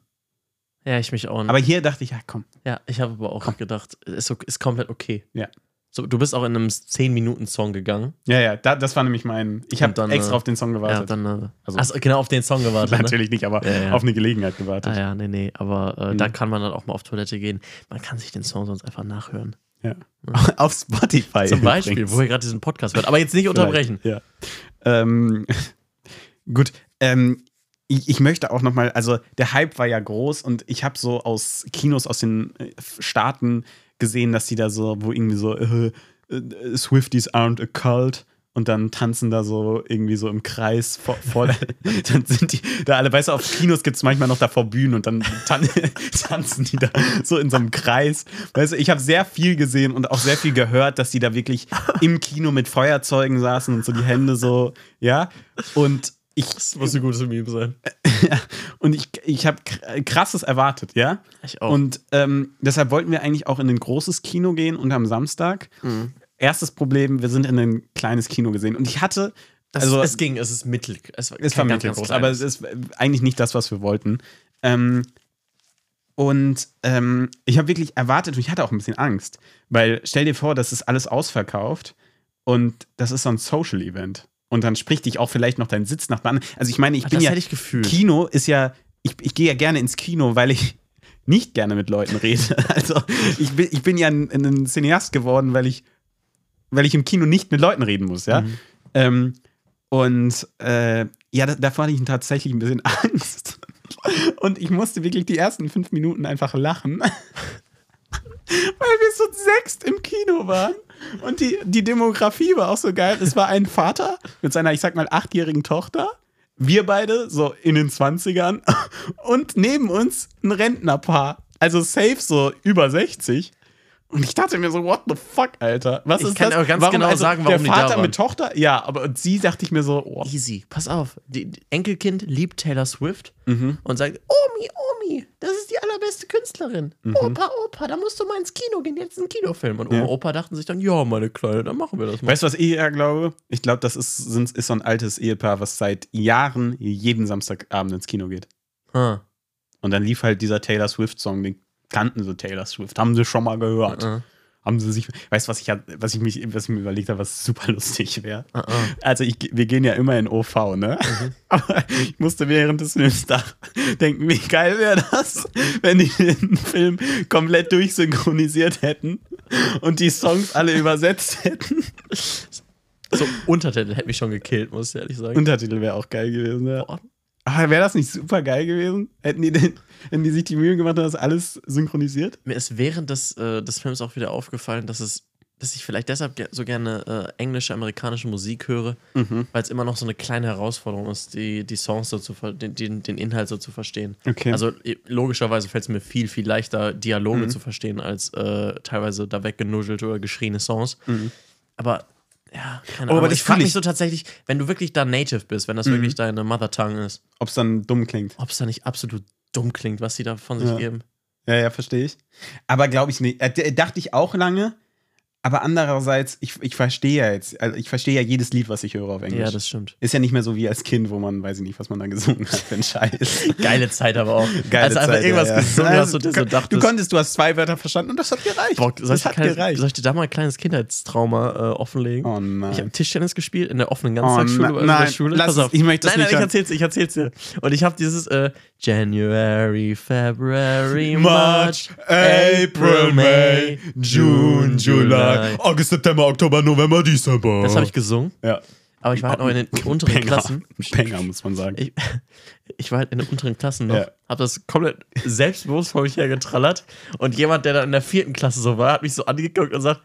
Speaker 1: Ja, ich mich auch. nicht.
Speaker 2: Aber hier dachte ich, ja, komm.
Speaker 1: ja, ich habe aber auch gedacht, ist, ist komplett okay.
Speaker 2: Ja.
Speaker 1: So, du bist auch in einem 10-Minuten-Song gegangen.
Speaker 2: Ja, ja, da, das war nämlich mein. Ich habe
Speaker 1: dann,
Speaker 2: extra
Speaker 1: äh,
Speaker 2: auf den Song
Speaker 1: Ja,
Speaker 2: gewartet.
Speaker 1: dann. Äh,
Speaker 2: Also-
Speaker 1: achso, genau auf den Song gewartet. Ne?
Speaker 2: Natürlich nicht, aber
Speaker 1: Ja, ja.
Speaker 2: auf eine Gelegenheit gewartet.
Speaker 1: Ah ja, nee, nee. Aber äh,
Speaker 2: Mhm.
Speaker 1: da kann man dann auch mal auf Toilette gehen. Man kann sich den Song sonst einfach nachhören. <laughs>
Speaker 2: auf Spotify.
Speaker 1: Zum Beispiel,
Speaker 2: übrigens.
Speaker 1: wo ihr gerade diesen Podcast hört. Aber jetzt nicht unterbrechen.
Speaker 2: Ja. Ähm, <laughs> gut. Ähm, ich, ich möchte auch noch mal, also der Hype war ja groß und ich habe so aus Kinos aus den äh, Staaten gesehen, dass die da so, wo irgendwie so äh, äh, Swifties aren't a cult und dann tanzen da so irgendwie so im Kreis vor, vor <laughs> <laughs> dann sind die da alle, weißt du, auf Kinos gibt es manchmal noch davor Bühnen und dann tan <laughs> tanzen die da so in so einem Kreis. Weißt du, ich habe sehr viel gesehen und auch sehr viel gehört, dass die da wirklich im Kino mit Feuerzeugen saßen und so die Hände so, ja. Und ich,
Speaker 1: Das muss ein gutes Meme sein. <laughs>
Speaker 2: und ich, ich habe krasses erwartet, ja.
Speaker 1: Ich auch.
Speaker 2: Und ähm, deshalb wollten wir eigentlich auch in ein großes Kino gehen und am Samstag.
Speaker 1: Mhm.
Speaker 2: Erstes Problem, wir sind in ein kleines Kino gesehen. Und ich hatte,
Speaker 1: Das,
Speaker 2: also
Speaker 1: es ging, es ist mittel. Es,
Speaker 2: es war
Speaker 1: kein ganz,
Speaker 2: mittelgroß, aber es ist eigentlich nicht das, was wir wollten. Ähm, und ähm, ich habe wirklich erwartet und ich hatte auch ein bisschen Angst, weil stell dir vor, das ist alles ausverkauft und das ist so ein Social-Event. Und dann spricht dich auch vielleicht noch dein Sitznachbar an. Also ich meine, ich
Speaker 1: Ach,
Speaker 2: bin ja,
Speaker 1: ich gefühlt.
Speaker 2: Kino ist ja, ich, ich gehe ja gerne ins Kino, weil ich nicht gerne mit Leuten rede. <laughs> Also ich bin, ich bin ja ein, ein Cineast geworden, weil ich, weil ich im Kino nicht mit Leuten reden muss, ja.
Speaker 1: Mhm.
Speaker 2: Ähm, und äh, ja, da, davor hatte ich tatsächlich ein bisschen <laughs> Angst. Und ich musste wirklich die ersten fünf Minuten einfach lachen. <laughs> Weil wir so sechst im Kino waren. Und die, die Demografie war auch so geil. Es war ein Vater mit seiner, ich sag mal, achtjährigen Tochter. Wir beide so in den 20ern. Und neben uns ein Rentnerpaar. Also safe so über 60. Und ich dachte mir so, what the fuck, Alter? Was
Speaker 1: Ich
Speaker 2: ist
Speaker 1: kann
Speaker 2: das?
Speaker 1: auch ganz genau sagen, warum
Speaker 2: der Vater mit Tochter, ja, aber und sie dachte ich mir so, oh,
Speaker 1: Easy. Pass auf. Die, die Enkelkind liebt Taylor Swift
Speaker 2: Mhm.
Speaker 1: und sagt: Omi, Omi, das ist die allerbeste Künstlerin. Opa, Opa, da musst du mal ins Kino gehen. Jetzt ist ein Kinofilm. Und Oma,
Speaker 2: Mhm. Ja.
Speaker 1: Opa dachten sich dann: Ja, meine Kleine, dann machen wir das mal.
Speaker 2: Weißt du, was ich eher glaube? Ich glaube, das ist, sind, ist so ein altes Ehepaar, was seit Jahren jeden Samstagabend ins Kino geht.
Speaker 1: Ah,
Speaker 2: Und dann lief halt dieser Taylor Swift-Song, den kannten sie Taylor Swift, haben sie schon mal gehört.
Speaker 1: ah,
Speaker 2: Haben sie sich, weißt du, was ich, was ich, mich, was ich mir überlegt habe, was super lustig wäre?
Speaker 1: ah.
Speaker 2: Also ich, wir gehen ja immer in OV, ne? <laughs> Aber ich musste während des Films da denken, wie geil wäre das, wenn die den Film komplett durchsynchronisiert hätten und die Songs alle übersetzt hätten.
Speaker 1: So, Untertitel hätte mich schon gekillt, muss ich ehrlich sagen.
Speaker 2: Untertitel wäre auch geil gewesen, ja.
Speaker 1: Boah.
Speaker 2: Wäre das nicht super geil gewesen? Hätten die, denn, hätten die sich die Mühe gemacht und das alles synchronisiert?
Speaker 1: Mir ist während des, äh, des Films auch wieder aufgefallen, dass es dass ich vielleicht deshalb ge- so gerne äh, englische, amerikanische Musik höre,
Speaker 2: Mhm.
Speaker 1: weil es immer noch so eine kleine Herausforderung ist, die, die Songs so zu ver den, den, den Inhalt so zu verstehen.
Speaker 2: Okay.
Speaker 1: Also logischerweise fällt es mir viel, viel leichter, Dialoge
Speaker 2: Mhm.
Speaker 1: zu verstehen, als äh, teilweise da weggenuschelte oder geschrieene Songs. Aber ja, keine
Speaker 2: aber
Speaker 1: Ahnung.
Speaker 2: das
Speaker 1: ich frage mich
Speaker 2: ich-
Speaker 1: so tatsächlich, wenn du wirklich da Native bist, wenn das
Speaker 2: Mhm.
Speaker 1: wirklich deine Mother Tongue ist,
Speaker 2: Ob es dann dumm klingt.
Speaker 1: ob es da nicht absolut dumm klingt, was sie da von sich
Speaker 2: Ja.
Speaker 1: geben.
Speaker 2: Ja, ja, verstehe ich. Aber glaube ich nicht. Äh, dachte ich auch lange. Aber andererseits, ich, ich verstehe ja jetzt, also ich verstehe ja jedes Lied, was ich höre auf Englisch.
Speaker 1: Ja, das stimmt.
Speaker 2: ist ja nicht mehr so wie als Kind, wo man, weiß ich nicht, was man da gesungen hat einen Scheiß. <laughs>
Speaker 1: Geile Zeit aber auch. <laughs>
Speaker 2: Geile
Speaker 1: Als du einfach
Speaker 2: Zeit,
Speaker 1: irgendwas
Speaker 2: ja, ja.
Speaker 1: gesungen hast und
Speaker 2: du,
Speaker 1: dir so
Speaker 2: kon-
Speaker 1: dachtest.
Speaker 2: du konntest, du hast zwei Wörter verstanden und das hat gereicht.
Speaker 1: Boah,
Speaker 2: das
Speaker 1: ich
Speaker 2: hat
Speaker 1: kleines,
Speaker 2: gereicht.
Speaker 1: soll ich dir da mal ein kleines Kindheitstrauma äh, offenlegen?
Speaker 2: Oh
Speaker 1: Ich
Speaker 2: nein.
Speaker 1: habe Tischtennis gespielt in der offenen
Speaker 2: Oh,
Speaker 1: Ganztagsschule
Speaker 2: nein,
Speaker 1: Schule.
Speaker 2: lass
Speaker 1: Pass auf.
Speaker 2: ich möchte das
Speaker 1: nein,
Speaker 2: nicht
Speaker 1: nein, ich erzähl's dir, ich erzähl's dir. Und ich habe dieses äh, January, February, March, April, May, June, July.
Speaker 2: August, September, Oktober, November, Dezember.
Speaker 1: Das habe ich gesungen,
Speaker 2: Ja.
Speaker 1: aber ich war halt noch in den unteren
Speaker 2: Banger.
Speaker 1: Klassen.
Speaker 2: Banger, muss man sagen.
Speaker 1: Ich, <laughs> ich war halt in den unteren Klassen noch,
Speaker 2: Ja.
Speaker 1: hab das komplett selbstbewusst vor mich hergetrallert und jemand, der dann in der vierten Klasse so war, hat mich so angeguckt und sagt,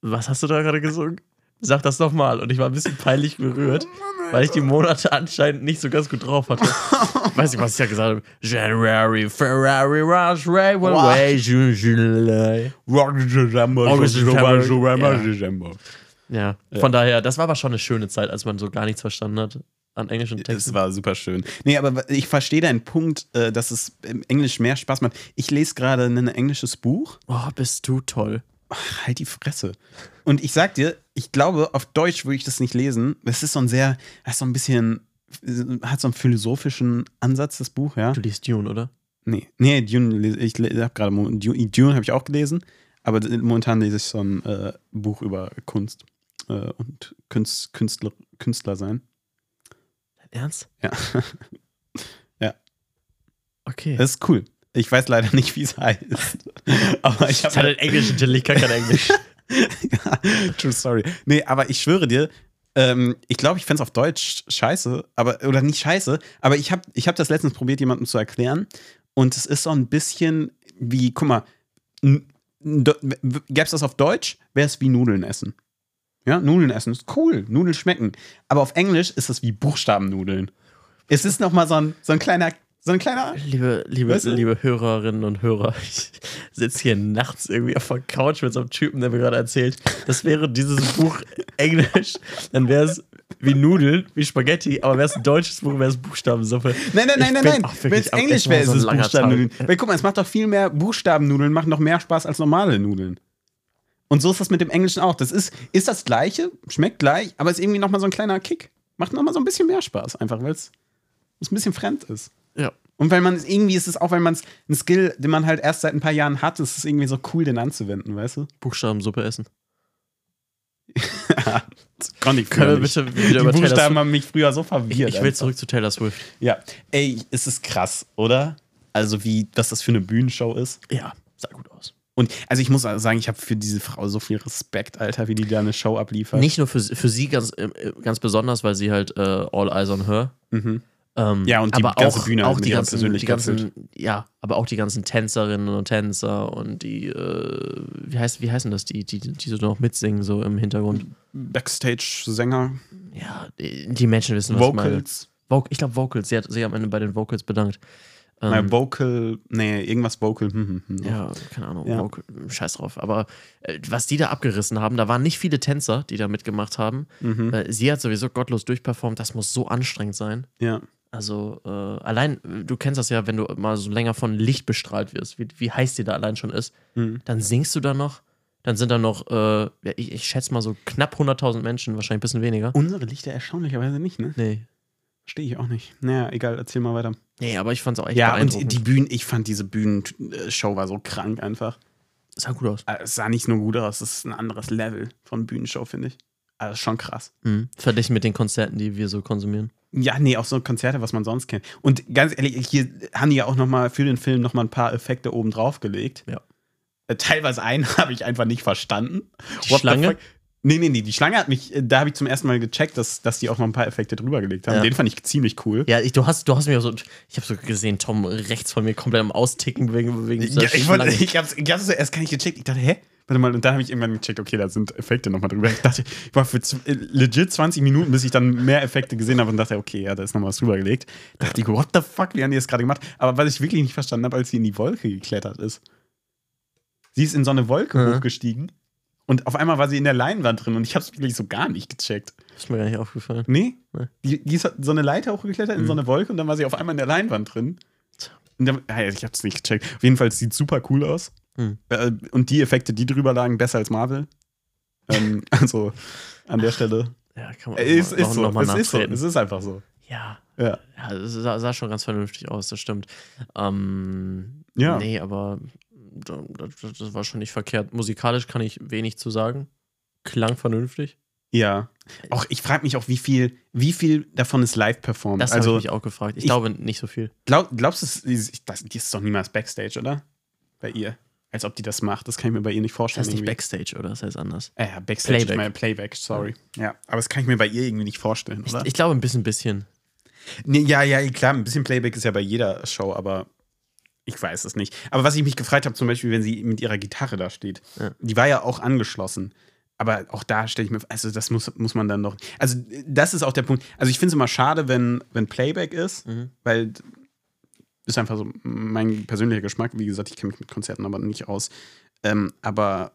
Speaker 1: was hast du da gerade gesungen? Sag das nochmal. Und ich war ein bisschen peinlich berührt, weil ich die Monate anscheinend nicht so ganz gut drauf hatte. <laughs> Weiß nicht, was ich ja gesagt habe. January, Ferrari, Rush, Ray, Way,
Speaker 2: Wow.
Speaker 1: Way, June, July. August, September, ja.
Speaker 2: Dezember.
Speaker 1: Ja, von daher, das war aber schon eine schöne Zeit, als man so gar nichts verstanden hat an englischen
Speaker 2: Es
Speaker 1: Texten.
Speaker 2: war super schön. Nee, aber ich verstehe deinen Punkt, äh, dass es im Englisch mehr Spaß macht. Ich lese gerade ein englisches Buch.
Speaker 1: Oh, bist du toll.
Speaker 2: Ach, halt die Fresse. Und ich sag dir, ich glaube, auf Deutsch würde ich das nicht lesen. Es ist so ein sehr, ist so ein bisschen, hat so einen philosophischen Ansatz, das Buch, ja.
Speaker 1: Du liest Dune, oder?
Speaker 2: Nee, nee, Dune, ich habe gerade, Dune, Dune habe ich auch gelesen, aber momentan lese ich so ein äh, Buch über Kunst äh, und Künst, Künstler, Künstler sein.
Speaker 1: Ernst?
Speaker 2: Ja. <laughs> Ja.
Speaker 1: Okay.
Speaker 2: Das ist cool. Ich weiß leider nicht, wie es heißt. <laughs> aber ich habe
Speaker 1: halt Englisch, natürlich, ich kann kein Englisch. <laughs>
Speaker 2: True story. Nee, aber ich schwöre dir, ähm, ich glaube, ich fände es auf Deutsch scheiße, aber, oder nicht scheiße, aber ich habe ich hab das letztens probiert, jemandem zu erklären. Und es ist so ein bisschen wie, guck mal, gäbe es das auf Deutsch, wäre es wie Nudeln essen. Ja, Nudeln essen ist cool, Nudeln schmecken. Aber auf Englisch ist es wie Buchstabennudeln. Es ist nochmal so ein, so ein kleiner, so ein kleiner.
Speaker 1: Liebe, liebe,
Speaker 2: Weißt du?
Speaker 1: liebe Hörerinnen und Hörer, <laughs> ich sitze hier nachts irgendwie auf der Couch mit so einem Typen, der mir gerade erzählt, das wäre dieses Buch <laughs> Englisch, dann wäre es wie Nudeln, wie Spaghetti, aber wäre es ein deutsches Buch, wäre es Buchstabensuppe.
Speaker 2: Nein, nein, nein, nein, nein. Wenn es Englisch wäre, ist es Buchstabennudeln. Weil guck mal, es macht doch viel mehr Buchstabennudeln, machen doch mehr Spaß als normale Nudeln. Und so ist das mit dem Englischen auch. Das ist, ist das Gleiche, schmeckt gleich, aber ist irgendwie nochmal so ein kleiner Kick. Macht nochmal so ein bisschen mehr Spaß, einfach weil es ein bisschen fremd ist.
Speaker 1: Ja.
Speaker 2: Und weil man es irgendwie ist es auch, wenn man es ein Skill, den man halt erst seit ein paar Jahren hat, ist es irgendwie so cool, den anzuwenden, weißt du?
Speaker 1: Buchstabensuppe essen. <laughs>
Speaker 2: Konnte ich
Speaker 1: Können wir bitte wieder
Speaker 2: Die
Speaker 1: über Taylor
Speaker 2: Buchstaben
Speaker 1: Swift?
Speaker 2: haben mich früher so
Speaker 1: Ich,
Speaker 2: verwirrt.
Speaker 1: ich will
Speaker 2: einfach.
Speaker 1: zurück zu Taylor Swift.
Speaker 2: Ja, ey, es ist krass, oder? Also wie, was das für eine Bühnenshow ist.
Speaker 1: Ja, sah gut aus.
Speaker 2: Und also ich muss sagen, ich habe für diese Frau so viel Respekt, Alter, wie die da eine Show abliefert.
Speaker 1: Nicht nur für, für sie ganz, äh, ganz besonders, weil sie halt äh, All Eyes on Her.
Speaker 2: Mhm.
Speaker 1: Ähm,
Speaker 2: Ja, und die
Speaker 1: aber
Speaker 2: ganze
Speaker 1: auch,
Speaker 2: Bühne
Speaker 1: auch
Speaker 2: mit
Speaker 1: die
Speaker 2: ihrer
Speaker 1: ganzen, die ganzen, ja, aber auch die ganzen Tänzerinnen und Tänzer und die, äh, wie heißt, wie heißen das, die, die, die so noch mitsingen, so im Hintergrund.
Speaker 2: Backstage-Sänger,
Speaker 1: Ja, die, die Menschen wissen, was ich meine.
Speaker 2: Vocals.
Speaker 1: Ich glaube Vocals, sie hat sich am Ende bei den Vocals bedankt. Ähm,
Speaker 2: Nein, Vocal, nee, irgendwas Vocal. Hm, hm, hm.
Speaker 1: ja, keine Ahnung,
Speaker 2: Ja.
Speaker 1: Vocal, scheiß drauf. Aber äh, was die da abgerissen haben, da waren nicht viele Tänzer, die da mitgemacht haben.
Speaker 2: Mhm.
Speaker 1: Äh, sie hat sowieso gottlos durchperformt, das muss so anstrengend sein.
Speaker 2: Ja.
Speaker 1: Also äh, allein, äh, du kennst das ja, wenn du mal so länger von Licht bestrahlt wirst, wie, wie heiß dir da allein schon ist,
Speaker 2: Mhm.
Speaker 1: dann singst du da noch, dann sind da noch, äh, ich, ich schätze mal so knapp 100.000 Menschen, wahrscheinlich ein bisschen weniger.
Speaker 2: Unsere Lichter erstaunlicherweise nicht, ne?
Speaker 1: Nee.
Speaker 2: Verstehe ich auch nicht. Naja, egal, erzähl mal weiter.
Speaker 1: Nee, aber ich fand's auch echt
Speaker 2: Ja, und die Bühnen, ich fand diese Bühnenshow war so krank einfach.
Speaker 1: sah gut aus.
Speaker 2: Also, Es sah nicht nur gut aus, es ist ein anderes Level von Bühnenshow, finde ich. Also schon krass.
Speaker 1: Mhm. Verglichen mit den Konzerten, die wir so konsumieren.
Speaker 2: Ja, nee, auch so Konzerte, was man sonst kennt. Und ganz ehrlich, hier haben die ja auch noch mal für den Film noch mal ein paar Effekte oben drauf gelegt.
Speaker 1: Ja.
Speaker 2: Äh, Teilweise einen <laughs> habe ich einfach nicht verstanden.
Speaker 1: Die
Speaker 2: What
Speaker 1: Schlange?
Speaker 2: Nee, nee, nee, die Schlange hat mich, äh, da habe ich zum ersten Mal gecheckt, dass, dass die auch noch ein paar Effekte drüber gelegt haben.
Speaker 1: Ja.
Speaker 2: Den fand ich ziemlich cool.
Speaker 1: Ja, ich, du hast, du hast mir so, ich habe so gesehen, Tom rechts von mir komplett am Austicken wegen, wegen dieser
Speaker 2: Ja, ich, wollte-
Speaker 1: Schlange.
Speaker 2: ich hab's, ich hab's so erst gar nicht gecheckt. Ich dachte, hä? Warte mal, und dann habe ich irgendwann gecheckt, okay, da sind Effekte nochmal drüber. Ich dachte, ich war für äh, legit 20 Minuten, bis ich dann mehr Effekte gesehen habe und dachte, okay, ja, da ist nochmal was drüber gelegt. Dachte ich, what the fuck, wie haben die das gerade gemacht? Aber was ich wirklich nicht verstanden habe, als sie in die Wolke geklettert ist. Sie ist in so eine Wolke
Speaker 1: Mhm.
Speaker 2: hochgestiegen und auf einmal war sie in der Leinwand drin und ich habe es wirklich so gar nicht gecheckt.
Speaker 1: Ist mir gar nicht aufgefallen.
Speaker 2: Nee?
Speaker 1: Nee.
Speaker 2: Die, die ist so eine Leiter hochgeklettert in
Speaker 1: Mhm.
Speaker 2: so eine Wolke und dann war sie auf einmal in der Leinwand drin. Und dann, ja, ich hab's nicht gecheckt. Auf jeden Fall es sieht super cool aus.
Speaker 1: Mhm.
Speaker 2: Und die Effekte, die drüber lagen, besser als Marvel. ähm, <laughs> also an der Stelle.
Speaker 1: Ja, kann man
Speaker 2: Äh, ist, ist so. Es ist so. Es ist einfach so.
Speaker 1: Ja,
Speaker 2: Ja.
Speaker 1: ja, es sah, sah schon ganz vernünftig aus, das stimmt. Ähm,
Speaker 2: Ja.
Speaker 1: Nee, aber da- das, das war schon nicht verkehrt. Musikalisch kann ich wenig zu sagen. Klang vernünftig.
Speaker 2: Ja. Auch ich frage mich auch, wie viel, wie viel davon ist live performt.
Speaker 1: Das habe
Speaker 2: also
Speaker 1: ich mich auch gefragt. Ich,
Speaker 2: ich-
Speaker 1: glaube nicht so viel.
Speaker 2: glaub, glaubst du, es das, die ist doch niemals Backstage, oder? Bei ihr. Als ob die das macht. Das kann ich mir bei ihr nicht
Speaker 1: Das
Speaker 2: vorstellen.
Speaker 1: heißt nicht
Speaker 2: irgendwie.
Speaker 1: Backstage, oder? Das heißt anders.
Speaker 2: Äh, ja, Backstage,
Speaker 1: Playback.
Speaker 2: ich meine Playback, sorry. Ja, aber das kann ich mir bei ihr irgendwie nicht vorstellen,
Speaker 1: Ich,
Speaker 2: oder?
Speaker 1: ich glaube ein bisschen, bisschen.
Speaker 2: Nee, ja, ja, klar, ein bisschen Playback ist ja bei jeder Show, aber ich weiß es nicht. Aber was ich mich gefreut habe, zum Beispiel, wenn sie mit ihrer Gitarre da steht,
Speaker 1: Ja.
Speaker 2: die war ja auch angeschlossen. Aber auch da stelle ich mir, also das muss, muss man dann noch. Also, das ist auch der Punkt. Also, ich finde es immer schade, wenn, wenn Playback ist,
Speaker 1: Mhm.
Speaker 2: weil ist einfach so mein persönlicher Geschmack. Wie gesagt, ich kenne mich mit Konzerten aber nicht aus. Ähm, aber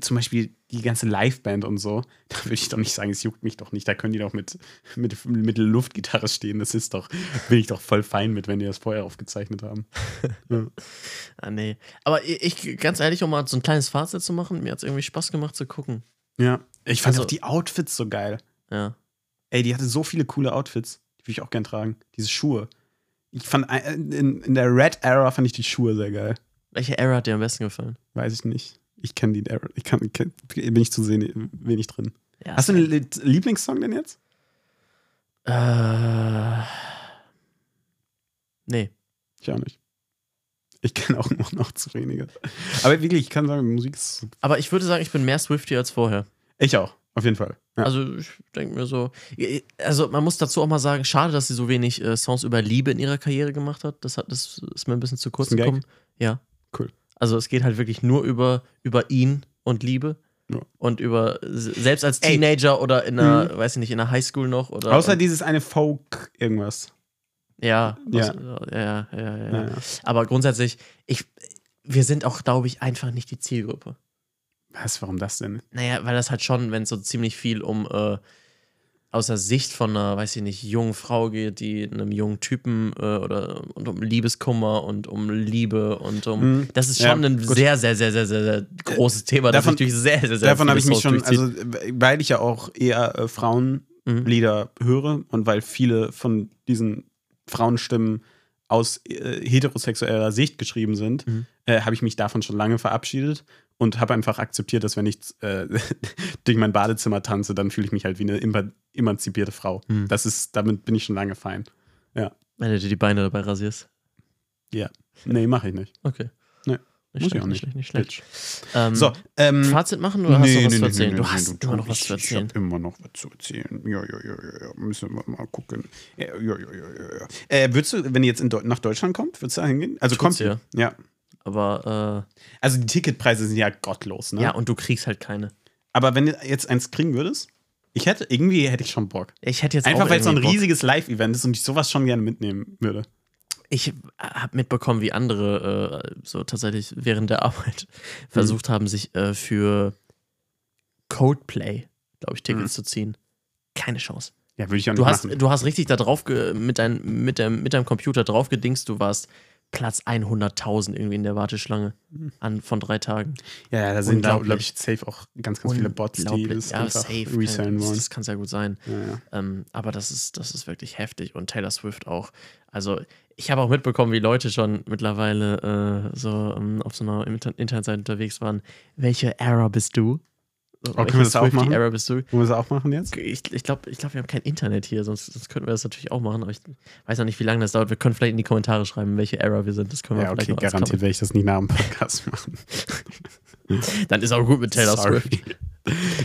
Speaker 2: zum Beispiel die ganze Liveband und so, <laughs> da würde ich doch nicht sagen, es juckt mich doch nicht. Da können die doch mit, mit, mit Luftgitarre stehen. Das ist doch, bin ich doch voll fein mit, wenn die das vorher aufgezeichnet haben. ja. <laughs>
Speaker 1: Ah, nee. Aber ich, ganz ehrlich, um mal so ein kleines Fazit zu machen, mir hat es irgendwie Spaß gemacht zu gucken.
Speaker 2: ja. Ich fand
Speaker 1: Also-
Speaker 2: auch die Outfits so geil.
Speaker 1: Ja.
Speaker 2: Ey, die hatte so viele coole Outfits. Die würde ich auch gern tragen. Diese Schuhe. Ich fand, äh, in, in der Red Era fand ich die Schuhe sehr geil.
Speaker 1: Welche Era hat dir am besten gefallen?
Speaker 2: Weiß ich nicht. Ich kenne die Era. Ich kann, kenn, bin ich zu sehen, wenig drin.
Speaker 1: Ja,
Speaker 2: Hast du einen Li- Lieblingssong denn jetzt?
Speaker 1: Äh. Nee.
Speaker 2: Ich auch nicht. Ich kenne auch nur noch zu wenige. Aber wirklich, ich kann sagen, Musik ist.
Speaker 1: Aber ich würde sagen, ich bin mehr Swifty als vorher.
Speaker 2: Ich auch, auf jeden Fall. Ja.
Speaker 1: Also ich denke mir so, also man muss dazu auch mal sagen, schade, dass sie so wenig äh, Songs über Liebe in ihrer Karriere gemacht hat. Das, hat, das ist mir ein bisschen zu kurz gekommen. Ja.
Speaker 2: Cool.
Speaker 1: Also es geht halt wirklich nur über, über ihn und Liebe.
Speaker 2: Ja.
Speaker 1: Und über, selbst als
Speaker 2: Ey.
Speaker 1: Teenager oder in einer, weiß ich nicht, in einer Highschool noch. Oder,
Speaker 2: Außer dieses eine Folk irgendwas.
Speaker 1: ja,
Speaker 2: Ja.
Speaker 1: ja, ja, ja. Ja,
Speaker 2: ja.
Speaker 1: Aber grundsätzlich, ich, wir sind auch, glaube ich, einfach nicht die Zielgruppe.
Speaker 2: Was, warum das denn?
Speaker 1: Naja, weil das halt schon, wenn es so ziemlich viel um äh, aus der Sicht von einer, weiß ich nicht, jungen Frau geht, die einem jungen Typen äh, oder und um Liebeskummer und um Liebe und um.
Speaker 2: Mhm.
Speaker 1: Das ist
Speaker 2: Ja,
Speaker 1: schon ein
Speaker 2: gut.
Speaker 1: sehr, sehr, sehr, sehr, sehr, sehr großes Thema, das
Speaker 2: davon-
Speaker 1: sich durch sehr, sehr, sehr
Speaker 2: Davon habe ich mich schon, also weil ich ja auch eher äh, Frauenlieder
Speaker 1: Mhm.
Speaker 2: höre und weil viele von diesen Frauenstimmen aus äh, heterosexueller Sicht geschrieben sind,
Speaker 1: Mhm.
Speaker 2: äh, habe ich mich davon schon lange verabschiedet und habe einfach akzeptiert, dass wenn ich äh, <laughs> durch mein Badezimmer tanze, dann fühle ich mich halt wie eine eman- emanzipierte Frau.
Speaker 1: Mhm.
Speaker 2: Das ist, damit bin ich schon lange fein.
Speaker 1: Wenn du dir die Beine dabei rasierst.
Speaker 2: Nee, mache ich nicht.
Speaker 1: Okay.
Speaker 2: Nee,
Speaker 1: Nicht schlecht, nicht
Speaker 2: nicht.
Speaker 1: schlecht, nicht schlecht. Ähm,
Speaker 2: So, ähm,
Speaker 1: Fazit machen oder hast du was zu erzählen?
Speaker 2: nee,
Speaker 1: du
Speaker 2: nee,
Speaker 1: hast immer noch was zu erzählen.
Speaker 2: Ich habe immer noch was zu erzählen. Ja, ja, ja, ja, ja. Müssen wir mal gucken. Ja, ja, ja, ja, ja. ja. Äh, würdest du, wenn ihr jetzt in Deu nach Deutschland kommt, würdest du da hingehen? Also
Speaker 1: Ich
Speaker 2: kommt ihr? Ja.
Speaker 1: Aber
Speaker 2: Also die Ticketpreise sind ja gottlos,
Speaker 1: äh,
Speaker 2: ne?
Speaker 1: ja, und du kriegst halt keine.
Speaker 2: Aber wenn du jetzt eins kriegen würdest, ich hätte, irgendwie hätte ich schon Bock.
Speaker 1: Ich hätte jetzt
Speaker 2: Einfach weil es so ein riesiges Live-Event ist und ich sowas schon gerne mitnehmen würde.
Speaker 1: Ich habe mitbekommen, wie andere äh, so tatsächlich während der Arbeit <laughs>
Speaker 2: Mhm.
Speaker 1: versucht haben, sich äh, für Codeplay, glaube ich, Tickets
Speaker 2: Mhm.
Speaker 1: zu ziehen. Keine Chance.
Speaker 2: Ja, würde ich auch nicht
Speaker 1: Du hast,
Speaker 2: machen.
Speaker 1: du hast richtig da drauf mit, dein, mit, deinem, mit deinem Computer drauf gedingst, du warst Platz 100.000 irgendwie in der Warteschlange
Speaker 2: Mhm.
Speaker 1: an, von drei Tagen.
Speaker 2: Ja, ja, da sind, glaube ich, safe auch ganz, ganz viele Bots, die das
Speaker 1: ja,
Speaker 2: einfach
Speaker 1: safe. das
Speaker 2: wollen.
Speaker 1: das kann sehr gut sein.
Speaker 2: Ja, ja.
Speaker 1: Ähm, aber das ist, das ist wirklich heftig und Taylor Swift auch. Also, ich habe auch mitbekommen, wie Leute schon mittlerweile äh, so ähm, auf so einer Inter Internetseite unterwegs waren. Welche Era bist du? So,
Speaker 2: Oh, können wir das auch machen?
Speaker 1: Era bist du?
Speaker 2: Wollen wir das auch machen jetzt?
Speaker 1: Ich, ich glaube, ich glaub, wir haben kein Internet hier, sonst, sonst könnten wir das natürlich auch machen. Aber ich weiß noch nicht, wie lange das dauert. Wir können vielleicht in die Kommentare schreiben, welche Era wir sind. Das können wir
Speaker 2: Ja,
Speaker 1: vielleicht
Speaker 2: okay,
Speaker 1: noch
Speaker 2: garantiert werde ich das nicht nach dem Podcast machen. <laughs>
Speaker 1: Dann ist auch gut mit Taylor
Speaker 2: Sorry.
Speaker 1: Swift. <laughs>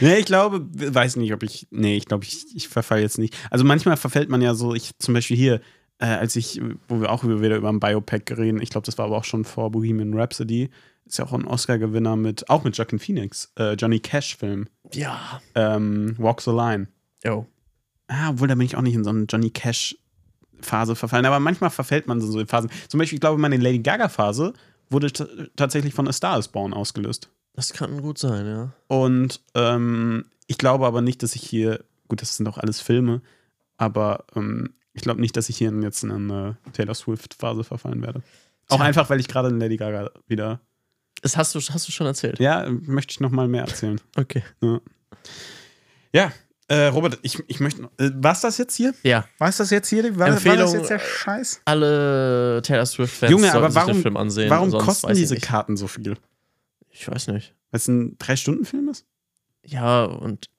Speaker 2: Nee, ich glaube, weiß nicht, ob ich. Nee, ich glaube, ich, ich verfall jetzt nicht. Also manchmal verfällt man ja so, ich zum Beispiel hier, äh, als ich, wo wir auch wieder über ein Biopack reden, ich glaube, das war aber auch schon vor Bohemian Rhapsody, ist ja auch ein Oscar-Gewinner mit, auch mit Joaquin Phoenix, äh, Johnny Cash-Film.
Speaker 1: Ja.
Speaker 2: Ähm, Walk the Line.
Speaker 1: Jo.
Speaker 2: Ah, obwohl, da bin ich auch nicht in so eine Johnny Cash-Phase verfallen. Aber manchmal verfällt man so in Phasen. Zum Beispiel, ich glaube, meine Lady Gaga-Phase wurde tatsächlich von A Star is Born ausgelöst.
Speaker 1: Das kann gut sein, ja.
Speaker 2: Und ähm, ich glaube aber nicht, dass ich hier, gut, das sind auch alles Filme, aber ähm, ich glaube nicht, dass ich hier jetzt in eine Taylor Swift-Phase verfallen werde. Auch
Speaker 1: Tja.
Speaker 2: einfach, weil ich gerade in Lady Gaga wieder.
Speaker 1: Das hast du, hast du schon erzählt.
Speaker 2: Ja, möchte ich noch mal mehr erzählen.
Speaker 1: Okay.
Speaker 2: Ja, äh, Robert, ich, ich möchte. Äh, war's das jetzt hier?
Speaker 1: Ja.
Speaker 2: War es das jetzt hier? War, war
Speaker 1: Empfehlung,
Speaker 2: das jetzt der Scheiß?
Speaker 1: Alle Taylor Swift-Fans
Speaker 2: Junge,
Speaker 1: sollten
Speaker 2: aber
Speaker 1: sich
Speaker 2: warum,
Speaker 1: den Film ansehen.
Speaker 2: warum kosten diese
Speaker 1: nicht.
Speaker 2: Karten so viel?
Speaker 1: Ich weiß nicht.
Speaker 2: Weil es ein Drei-Stunden-Film ist?
Speaker 1: Ja, und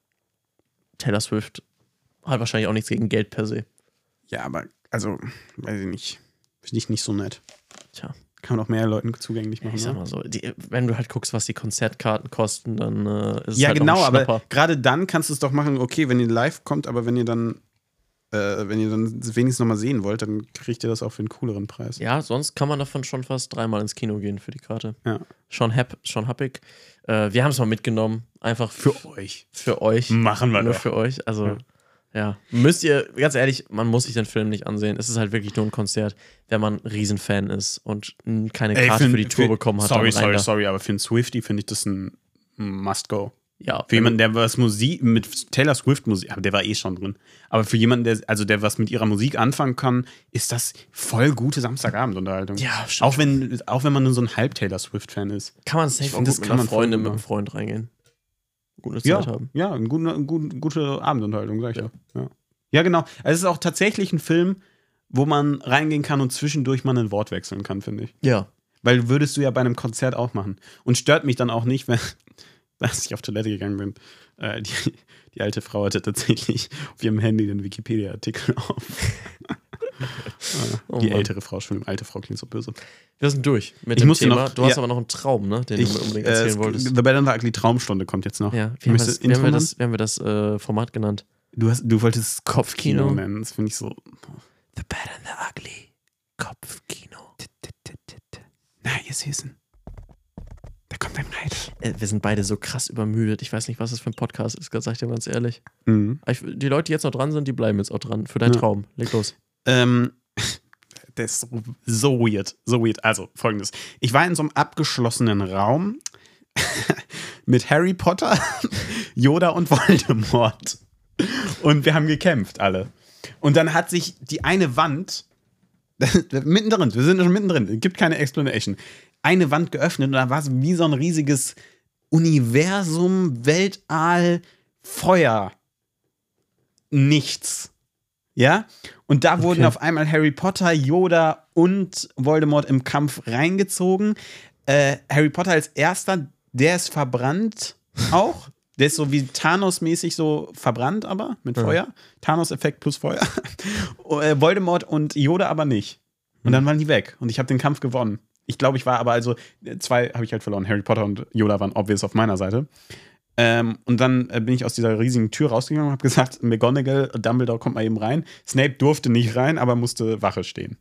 Speaker 1: Taylor Swift hat wahrscheinlich auch nichts gegen Geld per se.
Speaker 2: Ja, aber, also, weiß ich nicht. Finde ich nicht so nett.
Speaker 1: Tja.
Speaker 2: Kann man auch mehr Leuten zugänglich machen.
Speaker 1: Ich sag
Speaker 2: ne?
Speaker 1: mal so, die, wenn du halt guckst, was die Konzertkarten kosten, dann äh, ist es
Speaker 2: Ja,
Speaker 1: halt
Speaker 2: genau,
Speaker 1: auch ein
Speaker 2: aber gerade dann kannst du es doch machen, okay, wenn ihr live kommt, aber wenn ihr dann, äh, wenn ihr dann wenigstens nochmal sehen wollt, dann kriegt ihr das auch für einen cooleren Preis.
Speaker 1: Ja, sonst kann man davon schon fast dreimal ins Kino gehen für die Karte.
Speaker 2: Ja.
Speaker 1: Schon, hap, schon happig. Äh, wir haben es mal mitgenommen. Einfach für,
Speaker 2: euch.
Speaker 1: für euch.
Speaker 2: Machen wir
Speaker 1: Nur
Speaker 2: doch.
Speaker 1: für euch. Also,
Speaker 2: Ja.
Speaker 1: Ja. Müsst ihr, ganz ehrlich, man muss sich den Film nicht ansehen. Es ist halt wirklich nur ein Konzert, wenn man ein Riesenfan ist und keine
Speaker 2: Ey,
Speaker 1: Karte
Speaker 2: für-
Speaker 1: für die Tour
Speaker 2: für-
Speaker 1: bekommen hat.
Speaker 2: Sorry, sorry, sorry, aber für einen Swifty finde ich das ein Must-Go.
Speaker 1: Ja,
Speaker 2: Für jemanden, der was Musik mit Taylor Swift Musik, aber der war eh schon drin. Aber für jemanden, der also der was mit ihrer Musik anfangen kann, ist das voll gute Samstagabendunterhaltung.
Speaker 1: Ja, stimmt.
Speaker 2: Auch wenn auch wenn man nur so ein halb Taylor Swift Fan ist.
Speaker 1: kann man safe gut
Speaker 2: das kann man gut
Speaker 1: mit einem. Freund reingehen. Gute Zeit
Speaker 2: Ja,
Speaker 1: haben.
Speaker 2: ja, eine gute, eine gute, gute Abendunterhaltung, sag ich
Speaker 1: Ja.
Speaker 2: Ja. ja, genau. Es ist auch tatsächlich ein Film, wo man reingehen kann und zwischendurch mal ein Wort wechseln kann, finde ich.
Speaker 1: Ja.
Speaker 2: Weil würdest du ja bei einem Konzert auch machen. Und stört mich dann auch nicht, wenn <laughs> als ich auf Toilette gegangen bin. Äh, die, die alte Frau hatte tatsächlich auf ihrem Handy den Wikipedia-Artikel auf. <laughs>
Speaker 1: Oh
Speaker 2: die
Speaker 1: Mann.
Speaker 2: ältere Frau, Entschuldigung, alte Frau klingt so böse.
Speaker 1: Wir sind durch mit
Speaker 2: Ich
Speaker 1: dem
Speaker 2: musste
Speaker 1: Thema.
Speaker 2: noch-
Speaker 1: du hast
Speaker 2: ja.
Speaker 1: aber noch einen Traum, ne? Den
Speaker 2: Ich,
Speaker 1: du mir unbedingt
Speaker 2: äh,
Speaker 1: erzählen
Speaker 2: es-
Speaker 1: wolltest.
Speaker 2: The Better Than the Ugly Traumstunde kommt jetzt noch.
Speaker 1: Ja, wie haben, das, wie haben wir das, wie haben wir das äh, Format genannt?
Speaker 2: Du, hast, du wolltest
Speaker 1: Kopfkino.
Speaker 2: Kopfkino nennen. Das finde ich so.
Speaker 1: The Bad and the Ugly. Kopfkino.
Speaker 2: Na, ihr Süßen. Da kommt ein Reiter.
Speaker 1: Äh, wir sind beide so krass übermüdet. Ich weiß nicht, was das für ein Podcast ist, sag ich dir ganz ehrlich.
Speaker 2: Mhm.
Speaker 1: Ich, die Leute, die jetzt noch dran sind, die bleiben jetzt auch dran. Für deinen
Speaker 2: Ja.
Speaker 1: Traum. Leg los.
Speaker 2: Ähm, <laughs> der ist so, so weird. So weird. Also, folgendes. Ich war in so einem abgeschlossenen Raum <laughs> mit Harry Potter, <laughs> Yoda und Voldemort. Und wir haben gekämpft, alle. Und dann hat sich die eine Wand, mittendrin, wir sind schon mittendrin, es gibt keine Explanation, eine Wand geöffnet und da war es wie so ein riesiges Universum, Weltall, Feuer. Nichts. Ja? Und da wurden
Speaker 1: Okay.
Speaker 2: auf einmal Harry Potter, Yoda und Voldemort im Kampf reingezogen. Äh, Harry Potter als erster, der ist verbrannt auch. Der ist so wie Thanos-mäßig so verbrannt, aber mit
Speaker 1: Ja.
Speaker 2: Feuer. Thanos-Effekt plus Feuer. <laughs> äh, Voldemort und Yoda aber nicht. Und dann waren die weg. Und ich habe den Kampf gewonnen. Ich glaube, ich war aber also, äh, zwei habe ich halt verloren. Harry Potter und Yoda waren obvious auf meiner Seite. Ähm, und dann äh, bin ich aus dieser riesigen Tür rausgegangen und habe gesagt, McGonagall, Dumbledore kommt mal eben rein. Snape durfte nicht rein, aber musste Wache stehen.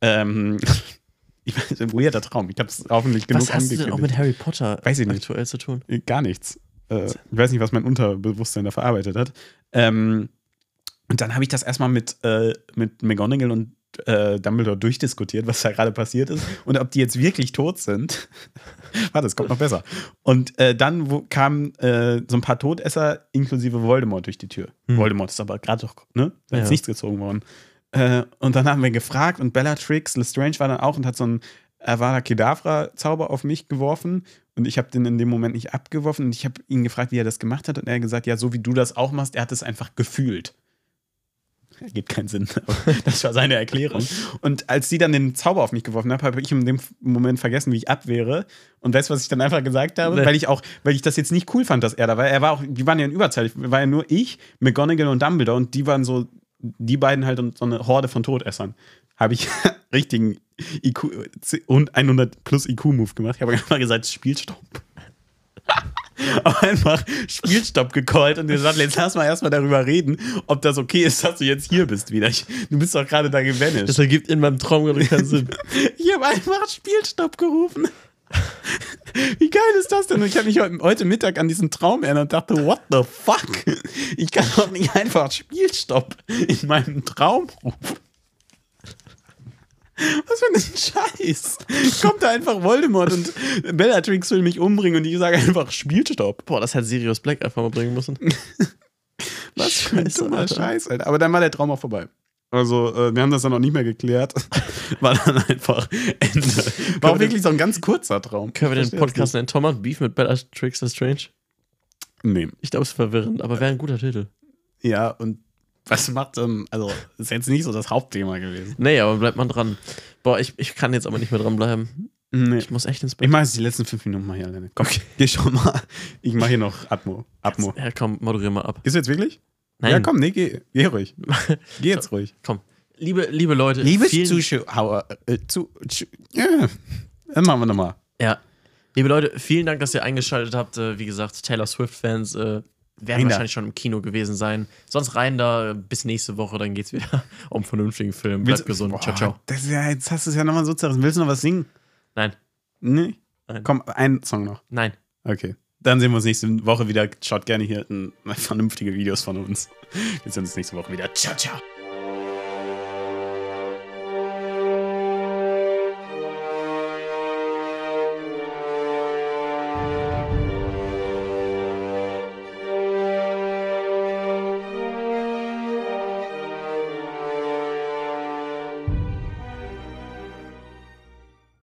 Speaker 2: Ähm, <laughs> ich weiß, ein weirder Traum. Ich habe es hoffentlich genug
Speaker 1: was hast du denn auch mit Harry Potter
Speaker 2: Weiß ich nicht.
Speaker 1: aktuell zu tun?
Speaker 2: Gar nichts. Äh, ich weiß nicht, was mein Unterbewusstsein da verarbeitet hat. Ähm, und dann habe ich das erstmal mit, äh, mit McGonagall und äh, Dumbledore durchdiskutiert, was da gerade passiert ist und ob die jetzt wirklich tot sind. <laughs> Warte, es kommt noch besser. Und äh, dann wo, kamen äh, so ein paar Todesser inklusive Voldemort durch die Tür.
Speaker 1: Hm.
Speaker 2: Voldemort ist aber gerade doch, ne? Da ist
Speaker 1: Ja.
Speaker 2: nichts gezogen worden. Äh, und dann haben wir gefragt und Bellatrix, Lestrange war dann auch und hat so einen Avada Kedavra-Zauber auf mich geworfen. Und ich habe den in dem Moment nicht abgeworfen. Und ich habe ihn gefragt, wie er das gemacht hat. Und er hat gesagt, ja, so wie du das auch machst, er hat es einfach gefühlt. Ergibt keinen Sinn, <laughs> das war seine Erklärung. Und als sie dann den Zauber auf mich geworfen hat, habe ich in dem Moment vergessen, wie ich abwehre. Und weißt du, was ich dann einfach gesagt habe? Weil ich auch, weil ich das jetzt nicht cool fand, dass er da war. Er war auch, die waren ja in Überzahl. War ja nur ich, McGonagall und Dumbledore. Und die waren so, die beiden halt und so eine Horde von Todessern. Habe ich <laughs> richtigen IQ und 100 plus IQ-Move gemacht. Ich habe einfach gesagt, Spielstopp. <laughs> Aber einfach Spielstopp gecallt und gesagt, jetzt lass mal erstmal darüber reden, ob das okay ist, dass du jetzt hier bist wieder. Ich, du bist doch gerade da
Speaker 1: Das
Speaker 2: gevanished.
Speaker 1: ergibt in meinem Traum gerade keinen Sinn. <laughs>
Speaker 2: Ich habe einfach Spielstopp gerufen. Wie geil ist das denn? Und ich habe mich heute, heute Mittag an diesen Traum erinnert und dachte, what the fuck? Ich kann doch nicht einfach Spielstopp in meinem Traum rufen. Was für ein Scheiß. Kommt da einfach Voldemort und Bellatrix will mich umbringen und ich sage einfach Spielstopp.
Speaker 1: Boah, das hätte Sirius Black einfach mal bringen müssen. <laughs>
Speaker 2: Was für ein dummer
Speaker 1: Alter.
Speaker 2: Scheiß, Alter. Aber dann war der Traum auch vorbei. Also, äh, wir haben das dann noch nicht mehr geklärt. <laughs> War dann einfach Ende. War auch
Speaker 1: wir
Speaker 2: wirklich so ein ganz kurzer Traum.
Speaker 1: Können wir den Podcast nennen? Tom hat Beef mit Bellatrix Strange?
Speaker 2: nicht. Nee.
Speaker 1: Ich glaube, es ist verwirrend, aber wäre ein guter Titel.
Speaker 2: Ja, und was macht, ähm, also, ist jetzt nicht so das Hauptthema gewesen.
Speaker 1: Nee, aber bleibt man dran. Boah, ich, ich kann jetzt aber nicht mehr dranbleiben.
Speaker 2: Nee.
Speaker 1: Ich muss echt ins
Speaker 2: Ich
Speaker 1: Bett.
Speaker 2: mache jetzt die letzten fünf Minuten mal hier alleine. Komm, geh schon mal. Ich mache hier noch Atmo. Atmo.
Speaker 1: Ja, komm, moderier mal ab.
Speaker 2: Du jetzt wirklich?
Speaker 1: Nein,
Speaker 2: Ja, komm, nee, geh, geh ruhig. <laughs> Geh jetzt ruhig.
Speaker 1: komm. Liebe, liebe Leute,
Speaker 2: Liebes Zuschauer, äh, zu, zu, ja, dann machen wir nochmal.
Speaker 1: Ja. Liebe Leute, vielen Dank, dass ihr eingeschaltet habt. Äh, Wie gesagt, Taylor Swift-Fans äh, werden
Speaker 2: Rein da.
Speaker 1: wahrscheinlich schon im Kino gewesen sein. Sonst rein da bis nächste Woche, dann geht's wieder <laughs> um vernünftigen Film. Bleibt gesund.
Speaker 2: Boah,
Speaker 1: Ciao, ciao.
Speaker 2: Ja, jetzt hast du es ja nochmal so zerrissen. Willst du noch was singen?
Speaker 1: Nein,
Speaker 2: Nee.
Speaker 1: Nein.
Speaker 2: Komm, ein Song noch.
Speaker 1: nein.
Speaker 2: Okay. Dann sehen wir uns nächste Woche wieder. Schaut gerne hier vernünftige Videos von uns. Wir sehen uns nächste Woche wieder. Ciao, ciao.